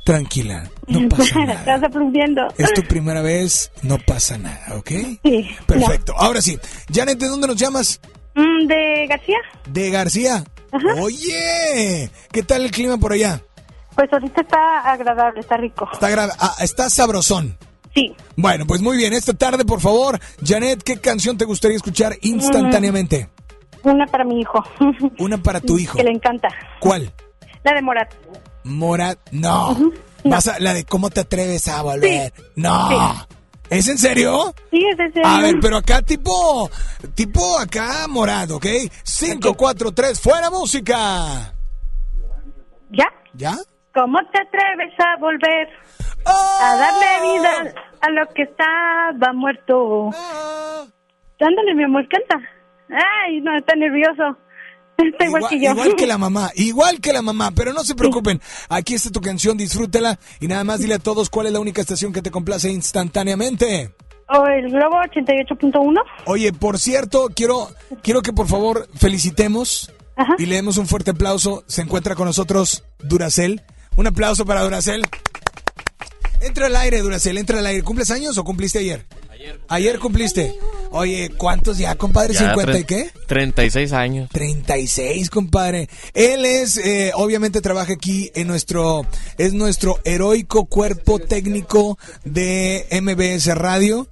Tranquila, no <laughs> pasa nada. Estás aplaudiendo. Es tu primera vez, no pasa nada, ¿ok? Sí. Perfecto. Ahora sí. Janet, ¿de dónde nos llamas? Mm, ¿De García? De García. Oye, ¿qué tal el clima por allá? Pues ahorita está agradable, está rico. Está, gra- ah, está sabrosón. Sí. Bueno, pues muy bien. Esta tarde, por favor, Janet, ¿qué canción te gustaría escuchar instantáneamente? Una para mi hijo. <laughs> Una para tu hijo. Que le encanta. ¿Cuál? La de Morat. Morat. No. Vas a- la de cómo te atreves a volver. No. ¿Es en serio? Sí, es de serio. A ver, pero acá tipo, tipo acá morado, ¿ok? 5, 4, 3, fuera música. ¿Ya? ¿Ya? ¿Cómo te atreves a volver? A darle vida a lo que estaba muerto. Ándale, mi amor, canta. Ay, no, está nervioso. <laughs> Está igual, que yo. Igual que la <laughs> mamá, igual que la mamá, pero no se preocupen. Aquí está tu canción, disfrútela y nada más dile a todos cuál es la única estación que te complace instantáneamente. O el Globo 88.1. Oye, por cierto, quiero, quiero que por favor felicitemos y le demos un fuerte aplauso. Se encuentra con nosotros Duracel. Un aplauso para Duracel. Entra al aire, Duracel, entra al aire. ¿Cumples años o cumpliste ayer? Ayer. Ayer cumpliste. Oye, ¿cuántos ya, compadre? Ya, ¿50 y qué? 36 años. 36, compadre. Él es, eh, obviamente trabaja aquí en nuestro, es nuestro heroico cuerpo técnico de MBS Radio.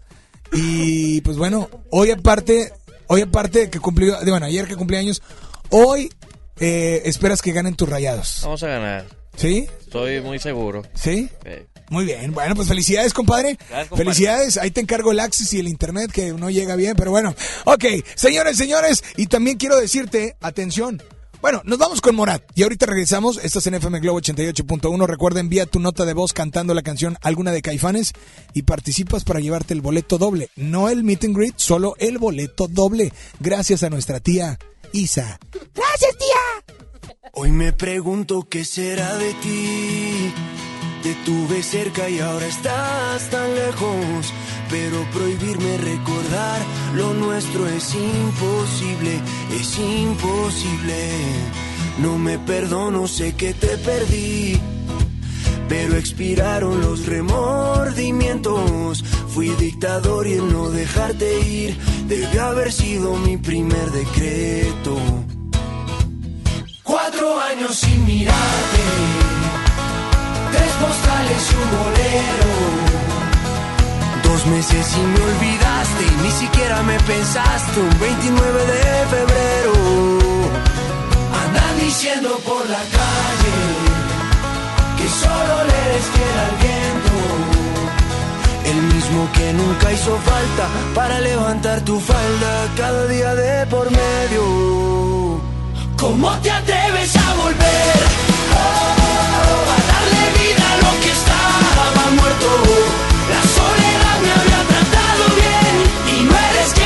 Y pues bueno, hoy aparte, hoy aparte de que cumplió, de, bueno, ayer que cumplió años, hoy eh, esperas que ganen tus rayados. Vamos a ganar. ¿Sí? Estoy muy seguro. ¿Sí? Sí. Muy bien, bueno, pues felicidades, compadre. Gracias, compadre. Felicidades, ahí te encargo el access y el internet que no llega bien, pero bueno. Ok, señores, señores, y también quiero decirte, atención. Bueno, nos vamos con Morat y ahorita regresamos. Estás en FM Globo 88.1. Recuerda, envía tu nota de voz cantando la canción Alguna de Caifanes y participas para llevarte el boleto doble. No el meet and greet, solo el boleto doble. Gracias a nuestra tía Isa. Gracias, tía. Hoy me pregunto qué será de ti. Te tuve cerca y ahora estás tan lejos. Pero prohibirme recordar lo nuestro es imposible, es imposible. No me perdono, sé que te perdí. Pero expiraron los remordimientos. Fui dictador y el no dejarte ir debe haber sido mi primer decreto. Cuatro años sin mirarte, tres postales y un bolero. Dos meses y me olvidaste ni siquiera me pensaste un 29 de febrero. Andan diciendo por la calle que solo le eres fiel al viento. El mismo que nunca hizo falta para levantar tu falda cada día de por medio. ¿Cómo te atreves a volver? Oh, a darle vida a lo que estaba muerto. La soledad me había tratado bien y no eres quien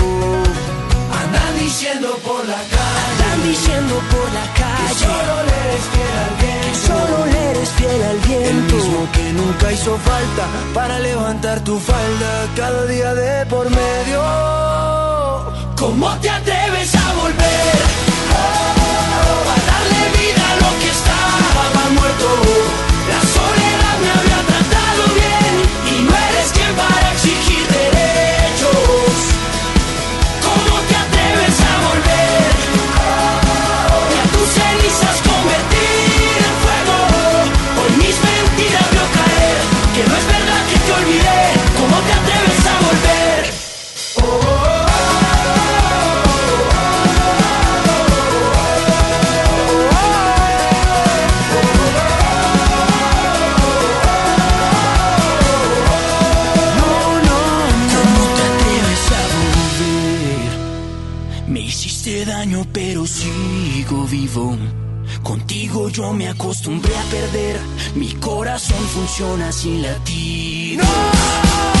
Andan diciendo por la calle. Andan diciendo por la calle. Que solo le eres fiel al viento. Que solo le eres fiel al viento. El mismo que nunca hizo falta para levantar tu falda cada día de por medio. ¿Cómo te atreves a volver? Oh, a darle vida a lo que estaba muerto. Vivo. Contigo yo me acostumbré a perder. Mi corazón funciona sin latir. ¡No!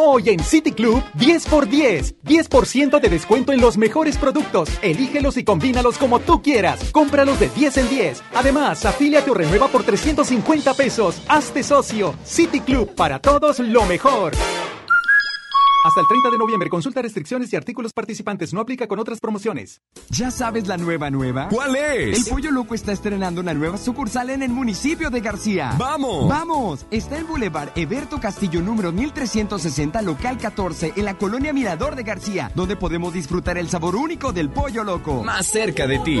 Hoy en City Club, 10 por 10. 10% de descuento en los mejores productos. Elígelos y combínalos como tú quieras. Cómpralos de 10 en 10. Además, afíliate o renueva por 350 pesos. Hazte socio. City Club, para todos lo mejor. Hasta el 30 de noviembre, consulta restricciones y artículos participantes. No aplica con otras promociones. ¿Ya sabes la nueva nueva? ¿Cuál es? El Pollo Loco está estrenando una nueva sucursal en el municipio de García. ¡Vamos! ¡Vamos! Está en Boulevard Eberto Castillo número 1360, local 14, en la colonia Mirador de García, donde podemos disfrutar el sabor único del Pollo Loco. Más cerca de ti.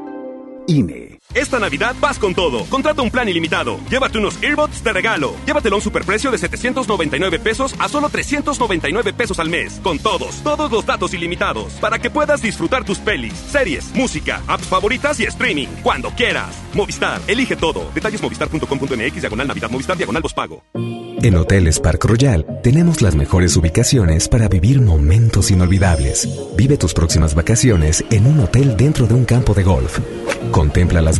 INE. Esta Navidad vas con todo. Contrata un plan ilimitado. Llévate unos earbuds de regalo. Llévatelo a un superprecio de 799 pesos a solo 399 pesos al mes. Con todos, todos los datos ilimitados. Para que puedas disfrutar tus pelis, series, música, apps favoritas y streaming. Cuando quieras. Movistar, elige todo. Detalles movistar.com.mx, diagonal Navidad, Movistar, diagonal pago. En Hoteles Park Royal tenemos las mejores ubicaciones para vivir momentos inolvidables. Vive tus próximas vacaciones en un hotel dentro de un campo de golf. Contempla las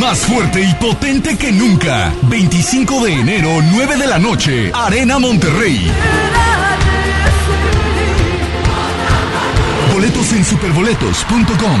Más fuerte y potente que nunca. 25 de enero, 9 de la noche. Arena Monterrey. Boletos en superboletos.com.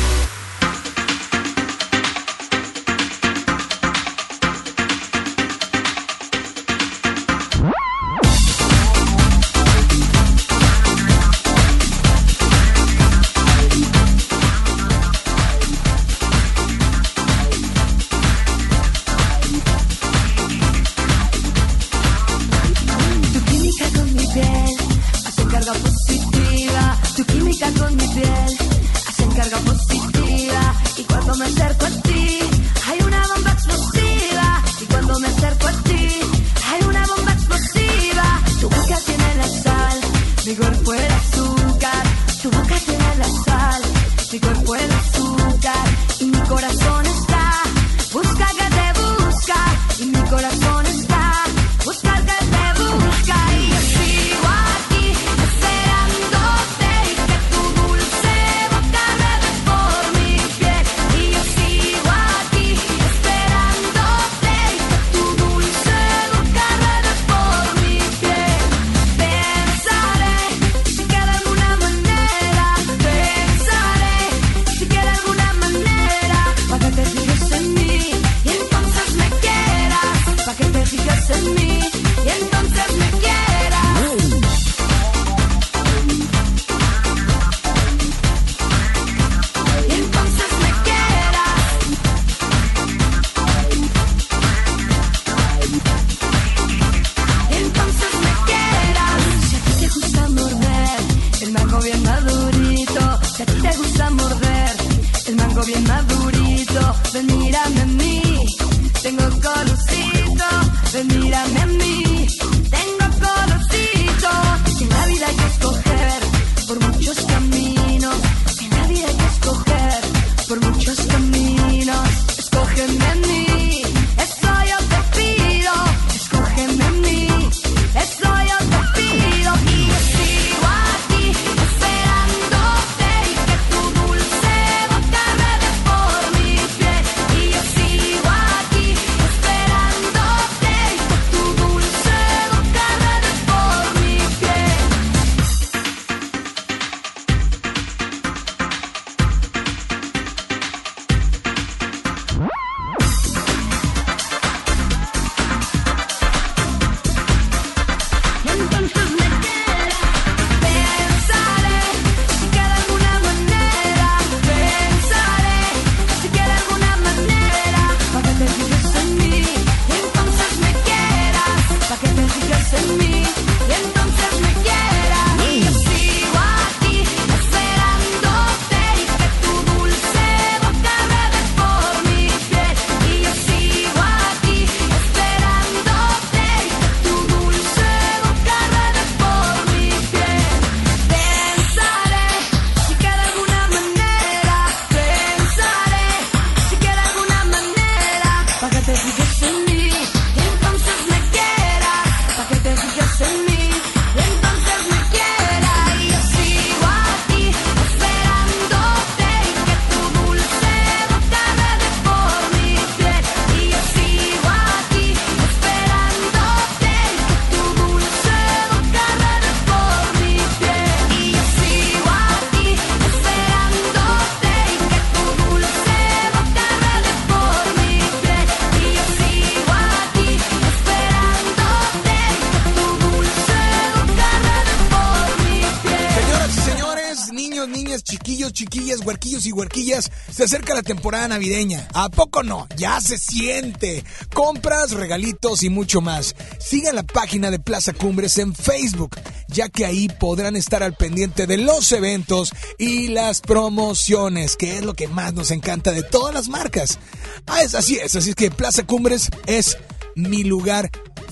Huerquillas, se acerca la temporada navideña. ¿A poco no? Ya se siente. Compras, regalitos y mucho más. Sigan la página de Plaza Cumbres en Facebook, ya que ahí podrán estar al pendiente de los eventos y las promociones, que es lo que más nos encanta de todas las marcas. Ah, es así es, así es que Plaza Cumbres es mi lugar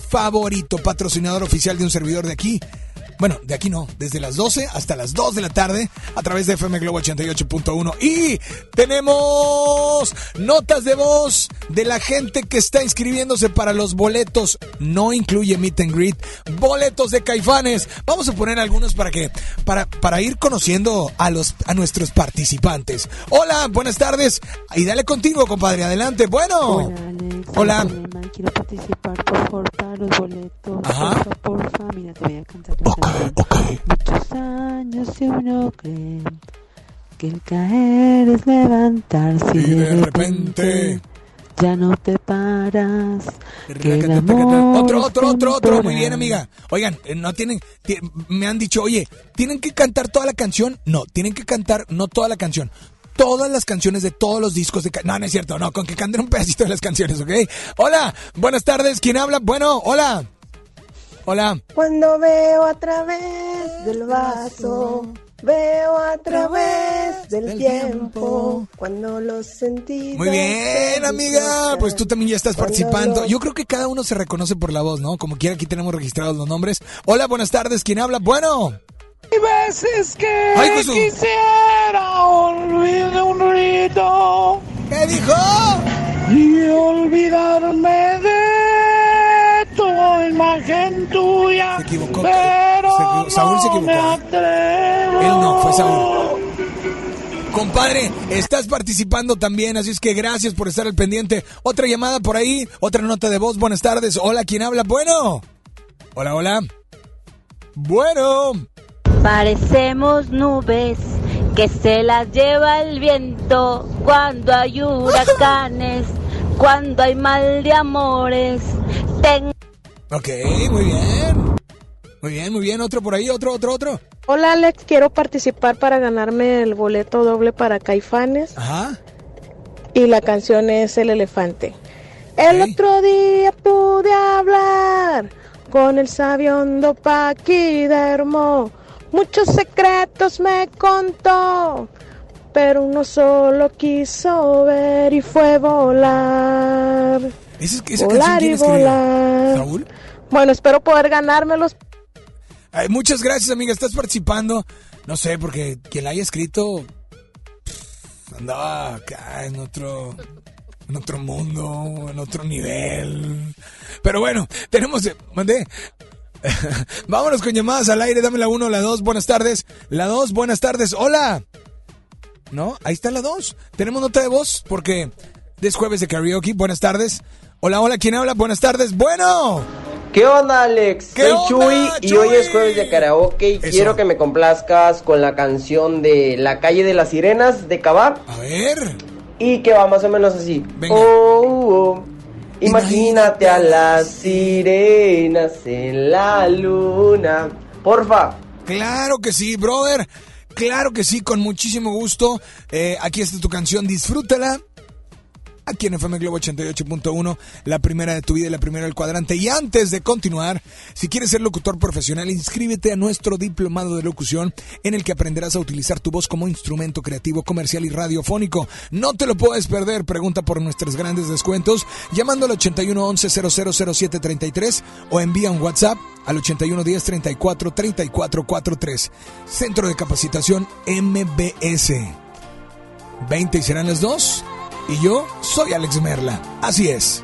favorito, patrocinador oficial de un servidor de aquí. Bueno, de aquí no, desde las 12 hasta las 2 de la tarde a través de FM Globo 88.1. Y tenemos notas de voz de la gente que está inscribiéndose para los boletos. No incluye Meet and Greet, boletos de caifanes. Vamos a poner algunos para que, para, para ir conociendo a los, a nuestros participantes. Hola, buenas tardes. Y dale contigo, compadre, adelante. Bueno. Hola. Quiero participar, por favor, para los boletos. Ajá. Porfa, porfa, mira, te voy a cantar la Muchos años y uno cree que el caer es levantarse y de repente ya no te paras. Que el amor Otro, otro, otro, otro. Muy bien, amiga. Oigan, eh, no tienen, ti- me han dicho, oye, ¿tienen que cantar toda la canción? No, tienen que cantar no toda la canción. Todas las canciones de todos los discos de... No, no es cierto, no, con que canten un pedacito de las canciones, ¿ok? Hola, buenas tardes, ¿quién habla? Bueno, hola. Hola. Cuando veo a través del vaso Veo a través del tiempo cuando los sentidos. Muy bien, amiga. Pues tú también ya estás participando. Yo creo que cada uno se reconoce por la voz, ¿no? Como quiera, aquí tenemos registrados los nombres. Hola, buenas tardes. ¿Quién habla? Bueno. Hay veces que Ay, quisiera olvidar un rito. ¿Qué dijo? Y olvidarme imagen tuya. Se equivocó. Pero Se equivo- Saúl se equivocó, atrevo. Él no, fue Saúl. Compadre, estás participando también, así es que gracias por estar al pendiente. Otra llamada por ahí, otra nota de voz. Buenas tardes. Hola, ¿quién habla? Bueno. Hola, hola. Bueno. Parecemos nubes que se las lleva el viento cuando hay huracanes, cuando hay mal de amores. Ten- Ok, muy bien. Muy bien, muy bien. Otro por ahí, otro, otro, otro. Hola Alex, quiero participar para ganarme el boleto doble para Caifanes. Ajá. Y la canción es El Elefante. El otro día pude hablar con el sabiondo paquidermo. Muchos secretos me contó, pero uno solo quiso ver y fue volar. ¿Esa, esa volar canción quién y volar. ¿Saúl? Bueno, espero poder ganármelos. Ay, muchas gracias, amiga. Estás participando. No sé, porque quien la haya escrito pff, andaba acá en otro, en otro mundo, en otro nivel. Pero bueno, tenemos, mandé. <laughs> Vámonos con llamadas al aire. Dame la 1, la 2. Buenas tardes. La 2, buenas tardes. Hola. ¿No? Ahí está la 2. Tenemos nota de voz porque es jueves de karaoke. Buenas tardes. Hola, hola. ¿Quién habla? Buenas tardes. Bueno. ¿Qué onda, Alex? ¿Qué Soy onda, Chuy y hoy es jueves de karaoke y Eso. quiero que me complazcas con la canción de La calle de las sirenas de Cabá. A ver. Y que va más o menos así. Venga. Oh, oh, Imagínate a las sirenas en la luna. Porfa. Claro que sí, brother. Claro que sí, con muchísimo gusto. Eh, aquí está tu canción, disfrútala. Aquí en FM Globo 88.1, la primera de tu vida y la primera del cuadrante. Y antes de continuar, si quieres ser locutor profesional, inscríbete a nuestro diplomado de locución en el que aprenderás a utilizar tu voz como instrumento creativo, comercial y radiofónico. No te lo puedes perder. Pregunta por nuestros grandes descuentos llamando al 81 11 000733 o envía un WhatsApp al 81 10 34 34 43. Centro de Capacitación MBS. 20 y serán las dos. Y yo soy Alex Merla. Así es.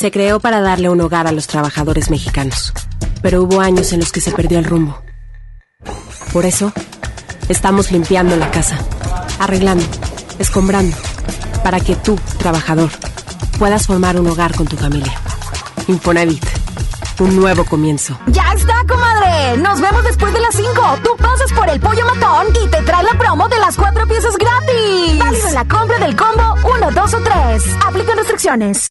se creó para darle un hogar a los trabajadores mexicanos, pero hubo años en los que se perdió el rumbo. Por eso, estamos limpiando la casa, arreglando, escombrando, para que tú, trabajador, puedas formar un hogar con tu familia. Infonavit, un nuevo comienzo. ¡Ya está, comadre! Nos vemos después de las 5. Tú pasas por el pollo matón y te trae la promo de las cuatro piezas gratis. Válido en la compra del combo 1, 2 o 3. Aplican restricciones.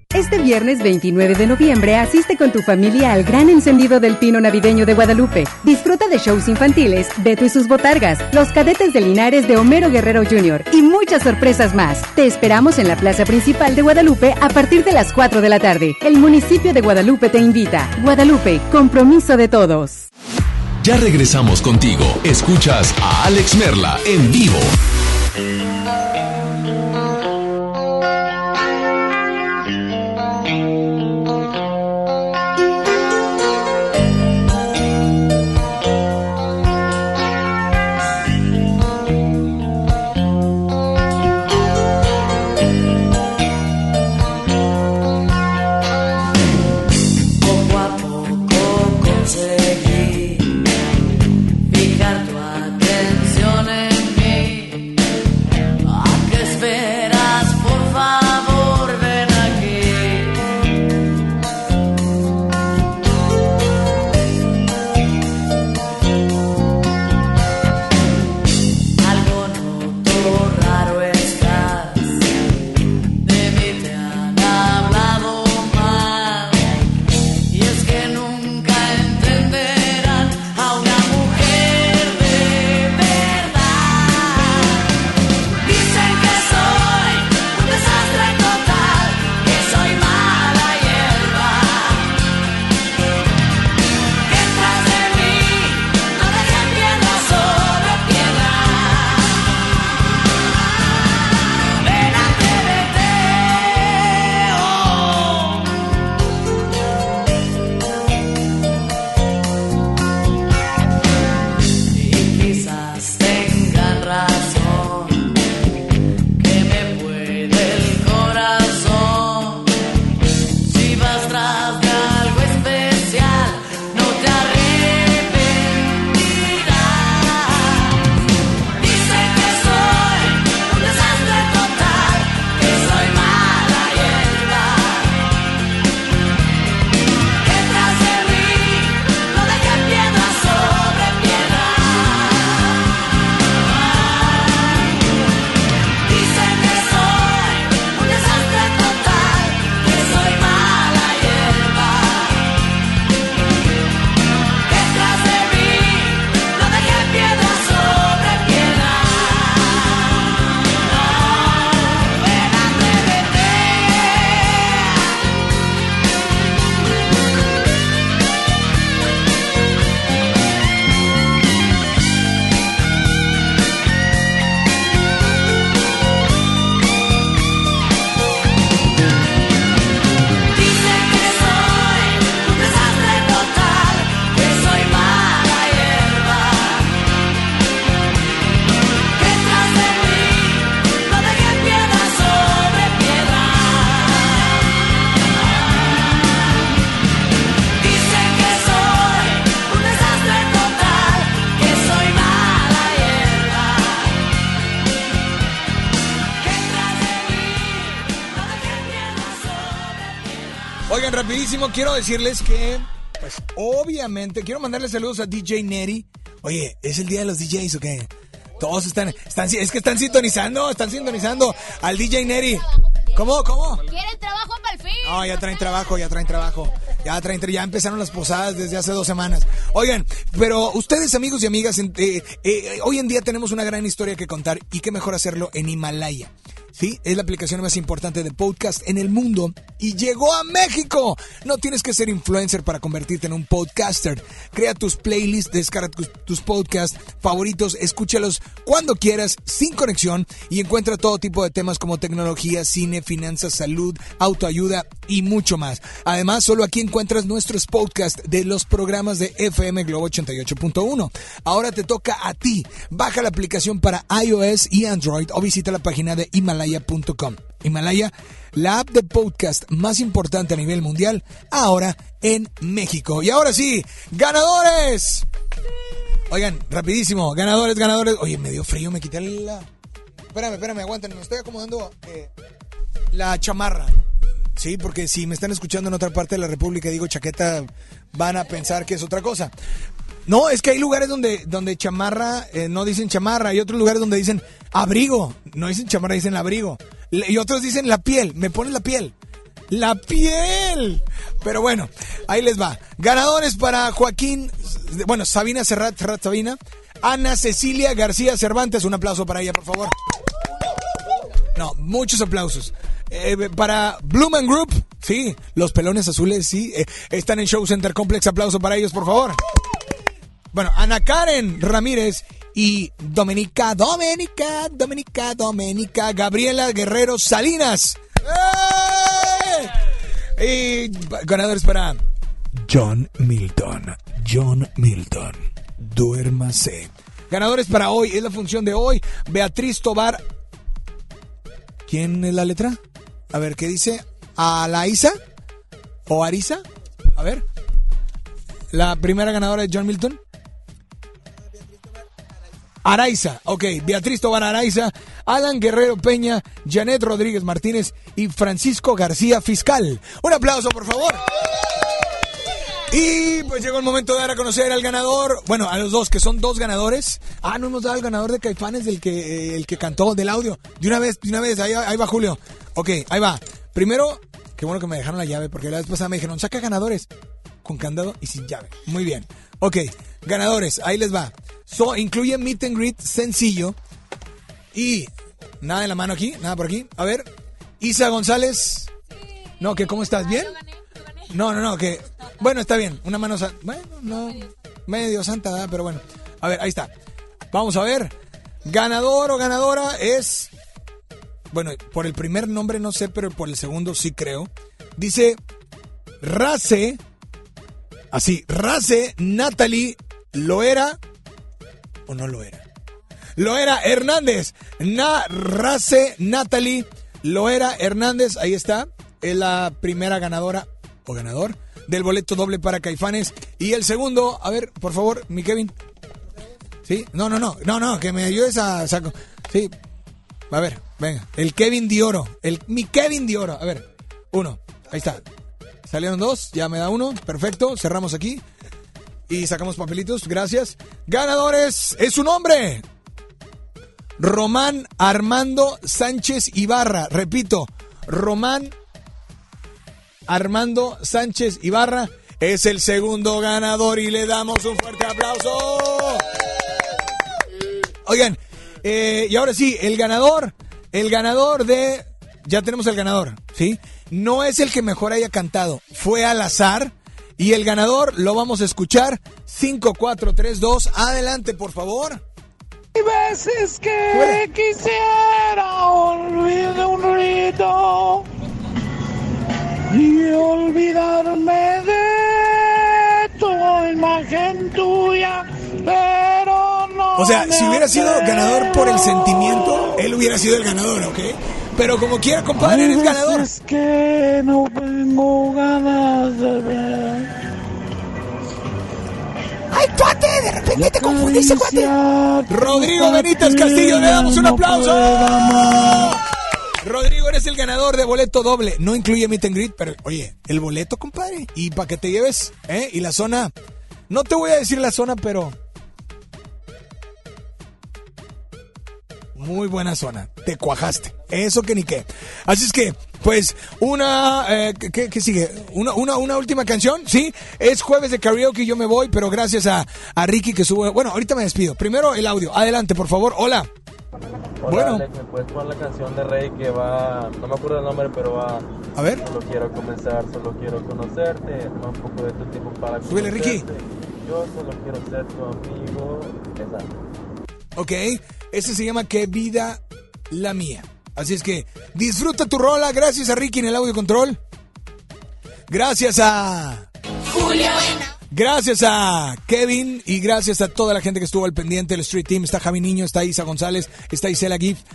Este viernes 29 de noviembre asiste con tu familia al gran encendido del Pino Navideño de Guadalupe. Disfruta de shows infantiles, Beto y sus botargas, los cadetes de Linares de Homero Guerrero Jr. y muchas sorpresas más. Te esperamos en la plaza principal de Guadalupe a partir de las 4 de la tarde. El municipio de Guadalupe te invita. Guadalupe, compromiso de todos. Ya regresamos contigo. Escuchas a Alex Merla en vivo. Quiero decirles que, pues, obviamente, quiero mandarle saludos a DJ Neri. Oye, ¿es el día de los DJs o qué? Todos están, están, es que están sintonizando, están sintonizando al DJ Neri. ¿Cómo, cómo? ¿Quieren trabajo para el fin? No, ya traen trabajo, ya traen trabajo. Ya traen, ya empezaron las posadas desde hace dos semanas. Oigan, pero ustedes, amigos y amigas, eh, eh, hoy en día tenemos una gran historia que contar y qué mejor hacerlo en Himalaya. Sí, es la aplicación más importante de podcast en el mundo y llegó a México. No tienes que ser influencer para convertirte en un podcaster. Crea tus playlists, descarga tus, podcasts favoritos, escúchalos cuando quieras, sin conexión y encuentra todo tipo de temas como tecnología, cine, finanzas, salud, autoayuda y mucho más. Además, solo aquí encuentras nuestros podcasts de los programas de FM Globo 88.1. Ahora te toca a ti. Baja la aplicación para iOS y Android o visita la página de himalaya.com. Himalaya, la app de podcast más importante a nivel mundial, ahora en México. Y ahora sí, ganadores. Oigan, rapidísimo, ganadores, ganadores. Oye, me dio frío, me quité la... Espérame, espérame, aguanten, me estoy acomodando eh, la chamarra. Sí, porque si me están escuchando en otra parte de la República y digo chaqueta, van a pensar que es otra cosa. No, es que hay lugares donde, donde chamarra eh, no dicen chamarra, hay otros lugares donde dicen abrigo, no dicen chamarra, dicen abrigo. Y otros dicen la piel, me ponen la piel. La piel. Pero bueno, ahí les va. Ganadores para Joaquín, bueno, Sabina Serrat, Serrat Sabina, Ana Cecilia García Cervantes, un aplauso para ella, por favor. No, muchos aplausos. Eh, para Blumen Group, sí, los pelones azules, sí, eh, están en Show Center Complex, aplauso para ellos, por favor. Bueno, Ana Karen Ramírez y Domenica, Domenica, Domenica, Domenica, Gabriela Guerrero Salinas. Y ganadores para John Milton, John Milton, duérmase. Ganadores para hoy, es la función de hoy, Beatriz Tobar ¿Quién es la letra? A ver, ¿qué dice? ¿Alaisa? ¿O Arisa? A ver. La primera ganadora de John Milton. Araiza, ok, Beatriz Tobar Araiza, Alan Guerrero Peña, Janet Rodríguez Martínez y Francisco García Fiscal. Un aplauso, por favor. Y pues llegó el momento de dar a conocer al ganador, bueno, a los dos, que son dos ganadores. Ah, no hemos dado al ganador de Caifanes, del que, eh, el que cantó, del audio. De una vez, de una vez, ahí, ahí va Julio. Ok, ahí va. Primero, qué bueno que me dejaron la llave, porque la vez pasada me dijeron, saca ganadores con candado y sin llave. Muy bien. Ok, ganadores, ahí les va. So, incluye meet and greet sencillo. Y nada en la mano aquí, nada por aquí. A ver, Isa González. No, que ¿cómo estás? ¿Bien? No, no, no, que... Bueno, está bien, una mano... Bueno, no, medio santa, ¿verdad? pero bueno. A ver, ahí está. Vamos a ver. Ganador o ganadora es... Bueno, por el primer nombre no sé, pero por el segundo sí creo. Dice Race... Así, Race Natalie lo era no lo era. Lo era Hernández. Na Race Natalie lo era Hernández. Ahí está. Es la primera ganadora o ganador del boleto doble para Caifanes. Y el segundo, a ver, por favor, mi Kevin. ¿Sí? No, no, no. No, no, que me ayudes a saco. Sí. A ver, venga. El Kevin Dioro. El, mi Kevin Dioro. A ver. Uno. Ahí está. Salieron dos. Ya me da uno. Perfecto. Cerramos aquí. Y sacamos papelitos. Gracias. Ganadores. Es su nombre. Román Armando Sánchez Ibarra. Repito. Román Armando Sánchez Ibarra es el segundo ganador y le damos un fuerte aplauso. Oigan, eh, y ahora sí, el ganador, el ganador de... Ya tenemos el ganador, ¿sí? No es el que mejor haya cantado, fue al azar. Y el ganador lo vamos a escuchar. 5, 4, 3, 2. Adelante, por favor. Hay veces que quisiera olvidar un rito y olvidarme de tu imagen tuya, pero no. O sea, si hubiera sido ganador por el sentimiento, él hubiera sido el ganador, ¿ok? Pero como quiera, compadre, eres ganador. veces que no tengo ganas de ver. ¡Ay, cuate! De repente te confundiste, cuate. Rodrigo Benítez Castillo, le damos un aplauso. Rodrigo, eres el ganador de boleto doble. No incluye meet and greet, pero oye, el boleto, compadre. Y para que te lleves, ¿eh? Y la zona. No te voy a decir la zona, pero. Muy buena zona. Te cuajaste. Eso que ni qué. Así es que, pues, una. eh, ¿qué, qué sigue? Una, una, una última canción, ¿sí? Es jueves de karaoke, yo me voy, pero gracias a, a Ricky que sube. Bueno, ahorita me despido. Primero el audio. Adelante, por favor. Hola. Hola, Bueno. Alex, ¿me puedes poner la canción de Rey que va, no me acuerdo el nombre, pero va... A ver. Solo quiero comenzar, solo quiero conocerte, un poco de tu tiempo para Súbele, Ricky. Yo solo quiero ser tu amigo. Esa. Ok, ese se llama Qué vida la mía. Así es que disfruta tu rola. Gracias a Ricky en el audio control. Gracias a. Julio. Gracias a Kevin y gracias a toda la gente que estuvo al pendiente del Street Team. Está Javi Niño, está Isa González, está Isela Gift.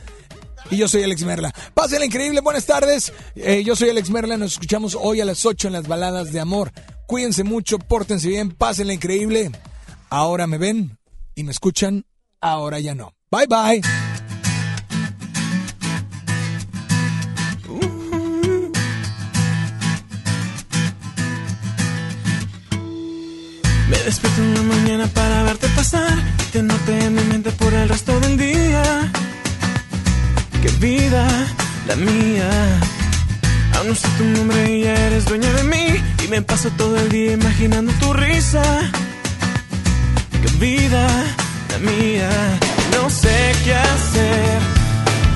Y yo soy Alex Merla. Pásenla increíble, buenas tardes. Eh, yo soy Alex Merla, nos escuchamos hoy a las 8 en las baladas de amor. Cuídense mucho, pórtense bien, pásenla increíble. Ahora me ven y me escuchan, ahora ya no. Bye bye. Me despierto en la mañana para verte pasar te noté en mi mente por el resto del día. Qué vida la mía. Aún no sé tu nombre y ya eres dueña de mí. Y me paso todo el día imaginando tu risa. Qué vida No sé qué hacer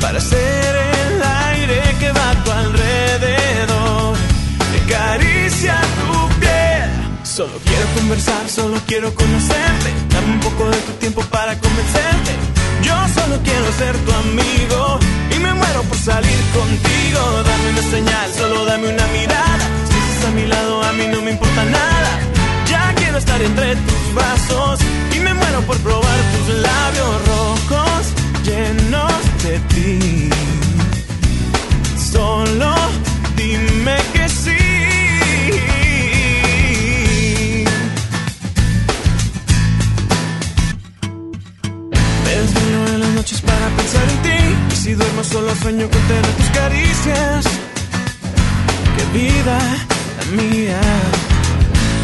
para ser el aire que va a tu alrededor. Que acaricia tu piel. Solo quiero conversar, solo quiero conocerte. Dame un poco de tu tiempo para convencerte. Yo solo quiero ser tu amigo y me muero por salir contigo. Dame una señal, solo dame una mirada. Si estás a mi lado, a mí no me importa nada. Quiero estar entre tus brazos y me muero por probar tus labios rojos llenos de ti. Solo dime que sí. Me desvelo en las noches para pensar en ti. Y si duermo solo sueño con tener tus caricias. Qué vida la mía.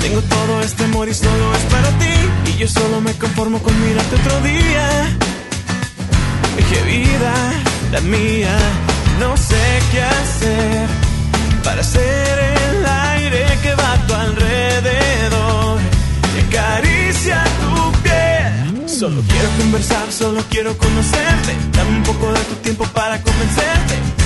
Tengo todo este amor y solo es para ti. Y yo solo me conformo con mirarte otro día. Qué vida la mía. No sé qué hacer para ser el aire que va a tu alrededor. Que acaricia tu piel. Solo quiero conversar, solo quiero conocerte. Dame un poco de tu tiempo para convencerte.